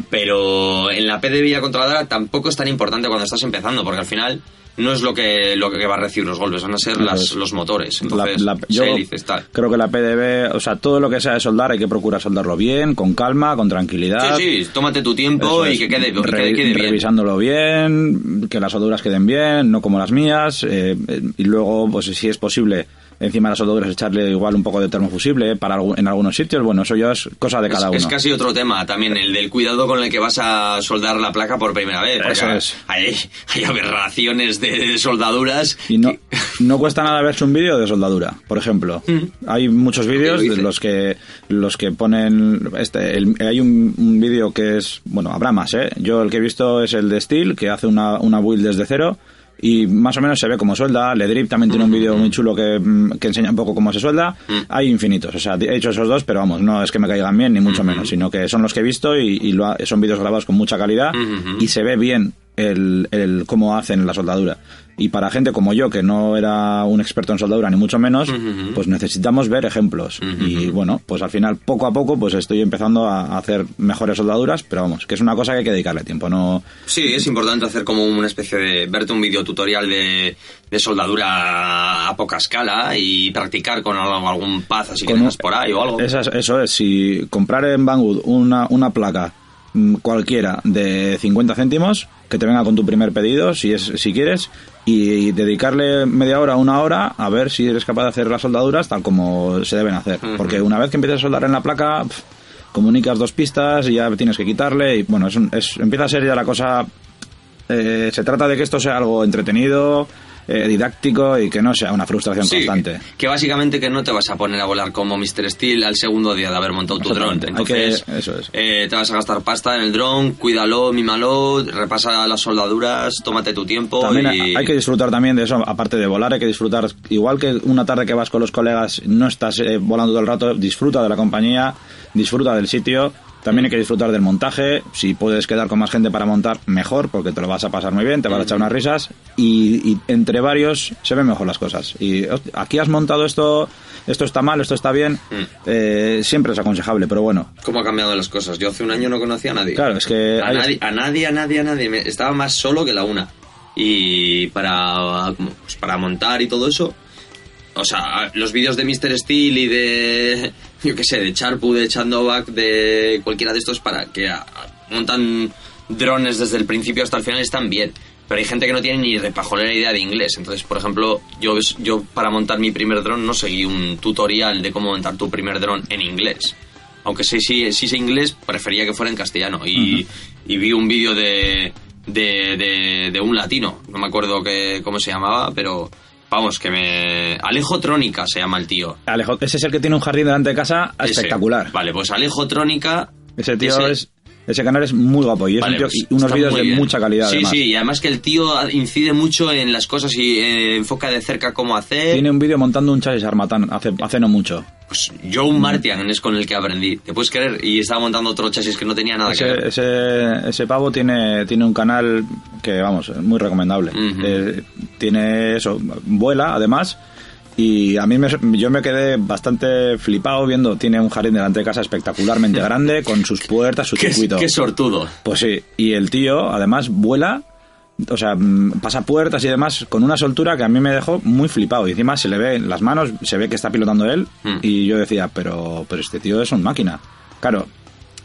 Speaker 2: pero en la PDB y la controladora tampoco es tan importante cuando estás empezando, porque al final no es lo que, lo que va a recibir los golpes, van a ser las, los motores. Entonces,
Speaker 1: la- yo
Speaker 2: hélices, tal.
Speaker 1: creo que la PDB, o sea, todo lo que sea de soldar hay que procurar soldarlo bien, con calma, con tranquilidad.
Speaker 2: Sí, sí, tómate tu tiempo y que quede, que
Speaker 1: re-
Speaker 2: quede, quede bien.
Speaker 1: revisándolo bien, que las soldaduras queden bien, no como las mías, eh, eh, y luego, pues si es posible, encima de las soldaduras echarle igual un poco de termofusible para algu- en algunos sitios, bueno, eso ya es cosa de
Speaker 2: Es-
Speaker 1: cada
Speaker 2: es,
Speaker 1: uno.
Speaker 2: casi otro tema también, el del cuidado con el que vas a soldar la placa por primera vez.
Speaker 1: Eso es.
Speaker 2: Hay, hay aberraciones de, de soldaduras.
Speaker 1: Y no,
Speaker 2: que- *laughs*
Speaker 1: no cuesta nada verse un vídeo de soldadura, por ejemplo. Hay muchos vídeos de los que los que ponen este el- hay un, un vídeo que es, bueno, habrá más, ¿eh? Yo el que he visto es el de Steel, que hace una, una build desde cero y más o menos se ve cómo suelda. Ledrip también tiene un vídeo muy chulo que, mm, que enseña un poco cómo se suelda. Hay infinitos, o sea, he hecho esos dos, pero vamos, no es que me caigan bien ni mucho menos, sino que son los que he visto y, y lo ha- son vídeos grabados con mucha calidad y se ve bien el, el cómo hacen la soldadura. Y para gente como yo, que no era un experto en soldadura, ni mucho menos, pues necesitamos ver ejemplos. Y bueno, pues al final, poco a poco, pues estoy empezando a hacer mejores soldaduras, pero vamos, que es una cosa que hay que dedicarle tiempo, no...
Speaker 2: Sí, es importante hacer como una especie de... verte un video tutorial de, de soldadura a poca escala y practicar con algún paz así que tengas por ahí o algo.
Speaker 1: Eso es, si comprar en Banggood una, una placa cualquiera de 50 céntimos, que te venga con tu primer pedido, si, es, si quieres, y, dedicarle media hora, una hora, a ver si eres capaz de hacer las soldaduras tal como se deben hacer. Porque una vez que empiezas a soldar en la placa, comunicas dos pistas y ya tienes que quitarle, y bueno, es, un- es- empieza a ser ya la cosa... eh, se trata de que esto sea algo entretenido, eh, didáctico y que no sea una frustración
Speaker 2: Sí,
Speaker 1: constante.
Speaker 2: que básicamente que no te vas a poner a volar como Mr. Steel al segundo día de haber montado tu dron.
Speaker 1: Hay que-
Speaker 2: Entonces,
Speaker 1: eso es.
Speaker 2: eh, te vas a gastar pasta en el dron, cuídalo, mímalo, repasa las soldaduras, tómate tu tiempo
Speaker 1: También
Speaker 2: y...
Speaker 1: hay que disfrutar también de eso, aparte de volar, hay que disfrutar, igual que una tarde que vas con los colegas, no estás eh, volando todo el rato, disfruta de la compañía, disfruta del sitio, también hay que disfrutar del montaje, si puedes quedar con más gente para montar, mejor, porque te lo vas a pasar muy bien, te vas a echar unas risas, y, y entre varios se ven mejor las cosas. Y aquí has montado esto, esto está mal, esto está bien,
Speaker 2: Mm.
Speaker 1: eh, siempre es aconsejable, pero bueno,
Speaker 2: ¿Cómo ha cambiado las cosas? Yo hace un año no conocía a nadie.
Speaker 1: Claro, es que
Speaker 2: A,
Speaker 1: hay-
Speaker 2: nadie, a nadie, a nadie, a nadie. Me- estaba más solo que la una. Y para, pues, para montar y todo eso... O sea, los vídeos de Mr. Steel y de... Yo qué sé, de Charpu, de Chandovac, de cualquiera de estos para que a- montan drones desde el principio hasta el final están bien. Pero hay gente que no tiene ni repajolera idea de inglés. Entonces, por ejemplo, yo, yo para montar mi primer dron no seguí un tutorial de cómo montar tu primer dron en inglés. Aunque sí, sí, sí sé inglés, prefería que fuera en castellano. Y, y vi un vídeo de, de, de, de un latino, no me acuerdo que, cómo se llamaba, pero Vamos, que me. Alejo Trónica se llama el tío.
Speaker 1: Alejo, ese es el que tiene un jardín delante de casa
Speaker 2: Ese.
Speaker 1: espectacular.
Speaker 2: Vale, pues Alejo Trónica.
Speaker 1: Ese tío es. Ese canal es muy guapo y, es
Speaker 2: Vale,
Speaker 1: un tío-
Speaker 2: pues
Speaker 1: unos vídeos de
Speaker 2: bien.
Speaker 1: mucha calidad.
Speaker 2: Sí,
Speaker 1: además.
Speaker 2: sí, y además que el tío incide mucho en las cosas y eh, enfoca de cerca cómo hacer.
Speaker 1: Tiene un vídeo montando un chasis Armatan hace, hace no mucho.
Speaker 2: Pues Joe Martian es con el que aprendí. ¿Te puedes creer? Y estaba montando otro chasis que no tenía nada que ver.
Speaker 1: ese, ese pavo tiene, tiene un canal que, vamos, es muy recomendable. Eh, tiene eso, vuela además. Y a mí me, yo me quedé bastante flipado viendo, tiene un jardín delante de casa espectacularmente *laughs* grande, con sus puertas, su
Speaker 2: Qué,
Speaker 1: circuito.
Speaker 2: qué sortudo.
Speaker 1: Pues sí, y el tío además vuela, o sea, mm, pasa puertas y demás con una soltura que a mí me dejó muy flipado. Y encima se le ve en las manos, se ve que está pilotando él.
Speaker 2: Mm.
Speaker 1: Y yo decía, pero, pero este tío es un máquina. Claro,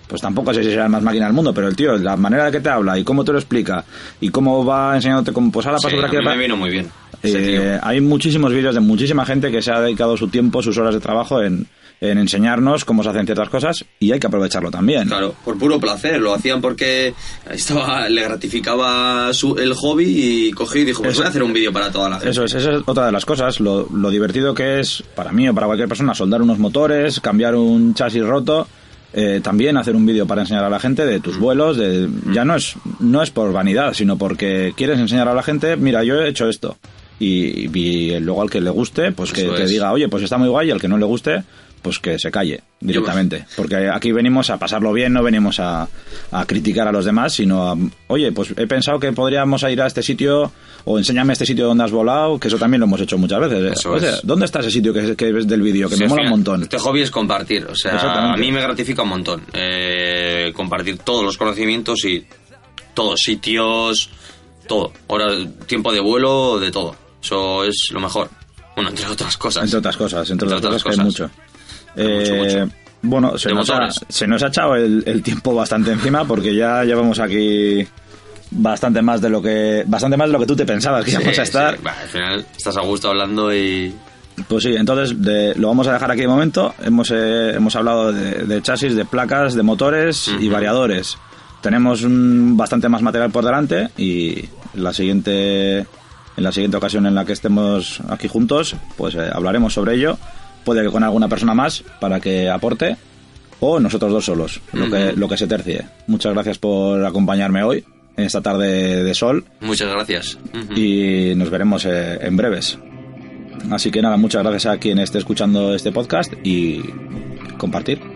Speaker 1: pues tampoco sé si será el más máquina del mundo, pero el tío, la manera de que te habla y cómo te lo explica y cómo va enseñándote cómo, pues ahora
Speaker 2: Sí,
Speaker 1: paso por
Speaker 2: a
Speaker 1: aquí.
Speaker 2: mí me vino muy bien.
Speaker 1: eh, hay muchísimos vídeos de muchísima gente que se ha dedicado su tiempo, sus horas de trabajo en, en enseñarnos cómo se hacen ciertas cosas y hay que aprovecharlo también.
Speaker 2: Claro, por puro placer. Lo hacían porque estaba, le gratificaba su, el hobby y cogió y dijo, pues
Speaker 1: Eso-
Speaker 2: voy a hacer un vídeo para toda la gente.
Speaker 1: Eso es, esa es otra de las cosas, lo, lo divertido que es para mí o para cualquier persona soldar unos motores, cambiar un chasis roto, eh, también hacer un vídeo para enseñar a la gente de
Speaker 2: Mm.
Speaker 1: tus vuelos, de, ya no es, no es por vanidad, sino porque quieres enseñar a la gente, mira, yo he hecho esto. Y, y luego al que le guste, pues que
Speaker 2: es.
Speaker 1: diga, oye, pues está muy guay, y al que no le guste, pues que se calle directamente. Porque aquí venimos a pasarlo bien, no venimos a, a criticar a los demás, sino a, oye, pues he pensado que podríamos ir a este sitio o enséñame este sitio donde has volado, que eso también lo hemos hecho muchas veces.
Speaker 2: Eso
Speaker 1: Oye,
Speaker 2: es.
Speaker 1: ¿dónde está ese sitio que, que ves del vídeo? Que
Speaker 2: Sí,
Speaker 1: me mola un montón.
Speaker 2: Este hobby es compartir, o sea, a mí me gratifica un montón eh, compartir todos los conocimientos y todos sitios, todo, horas, tiempo de vuelo, de todo. Eso es lo mejor. Bueno, entre otras cosas.
Speaker 1: Entre otras cosas, entre,
Speaker 2: Entre
Speaker 1: otras,
Speaker 2: otras
Speaker 1: cosas, que hay
Speaker 2: cosas.
Speaker 1: mucho. Eh,
Speaker 2: mucho.
Speaker 1: Bueno, se nos, ha, se nos ha echado el, el tiempo bastante encima porque ya llevamos aquí bastante más de lo que bastante más de lo que tú te pensabas que
Speaker 2: Sí,
Speaker 1: íbamos a estar.
Speaker 2: sí. Bah, al final estás a gusto hablando y
Speaker 1: Pues sí, entonces de- lo vamos a dejar aquí de momento. Hemos, eh, hemos hablado de, de chasis, de placas, de motores y variadores. Tenemos un- bastante más material por delante y la siguiente, en la siguiente ocasión en la que estemos aquí juntos, pues eh, hablaremos sobre ello. Puede que con alguna persona más para que aporte o nosotros dos solos, lo, que, lo que se tercie. Muchas gracias por acompañarme hoy en esta tarde de sol
Speaker 2: muchas gracias.
Speaker 1: Y nos veremos eh, en breves. Así que nada, muchas gracias a quien esté escuchando este podcast y compartir.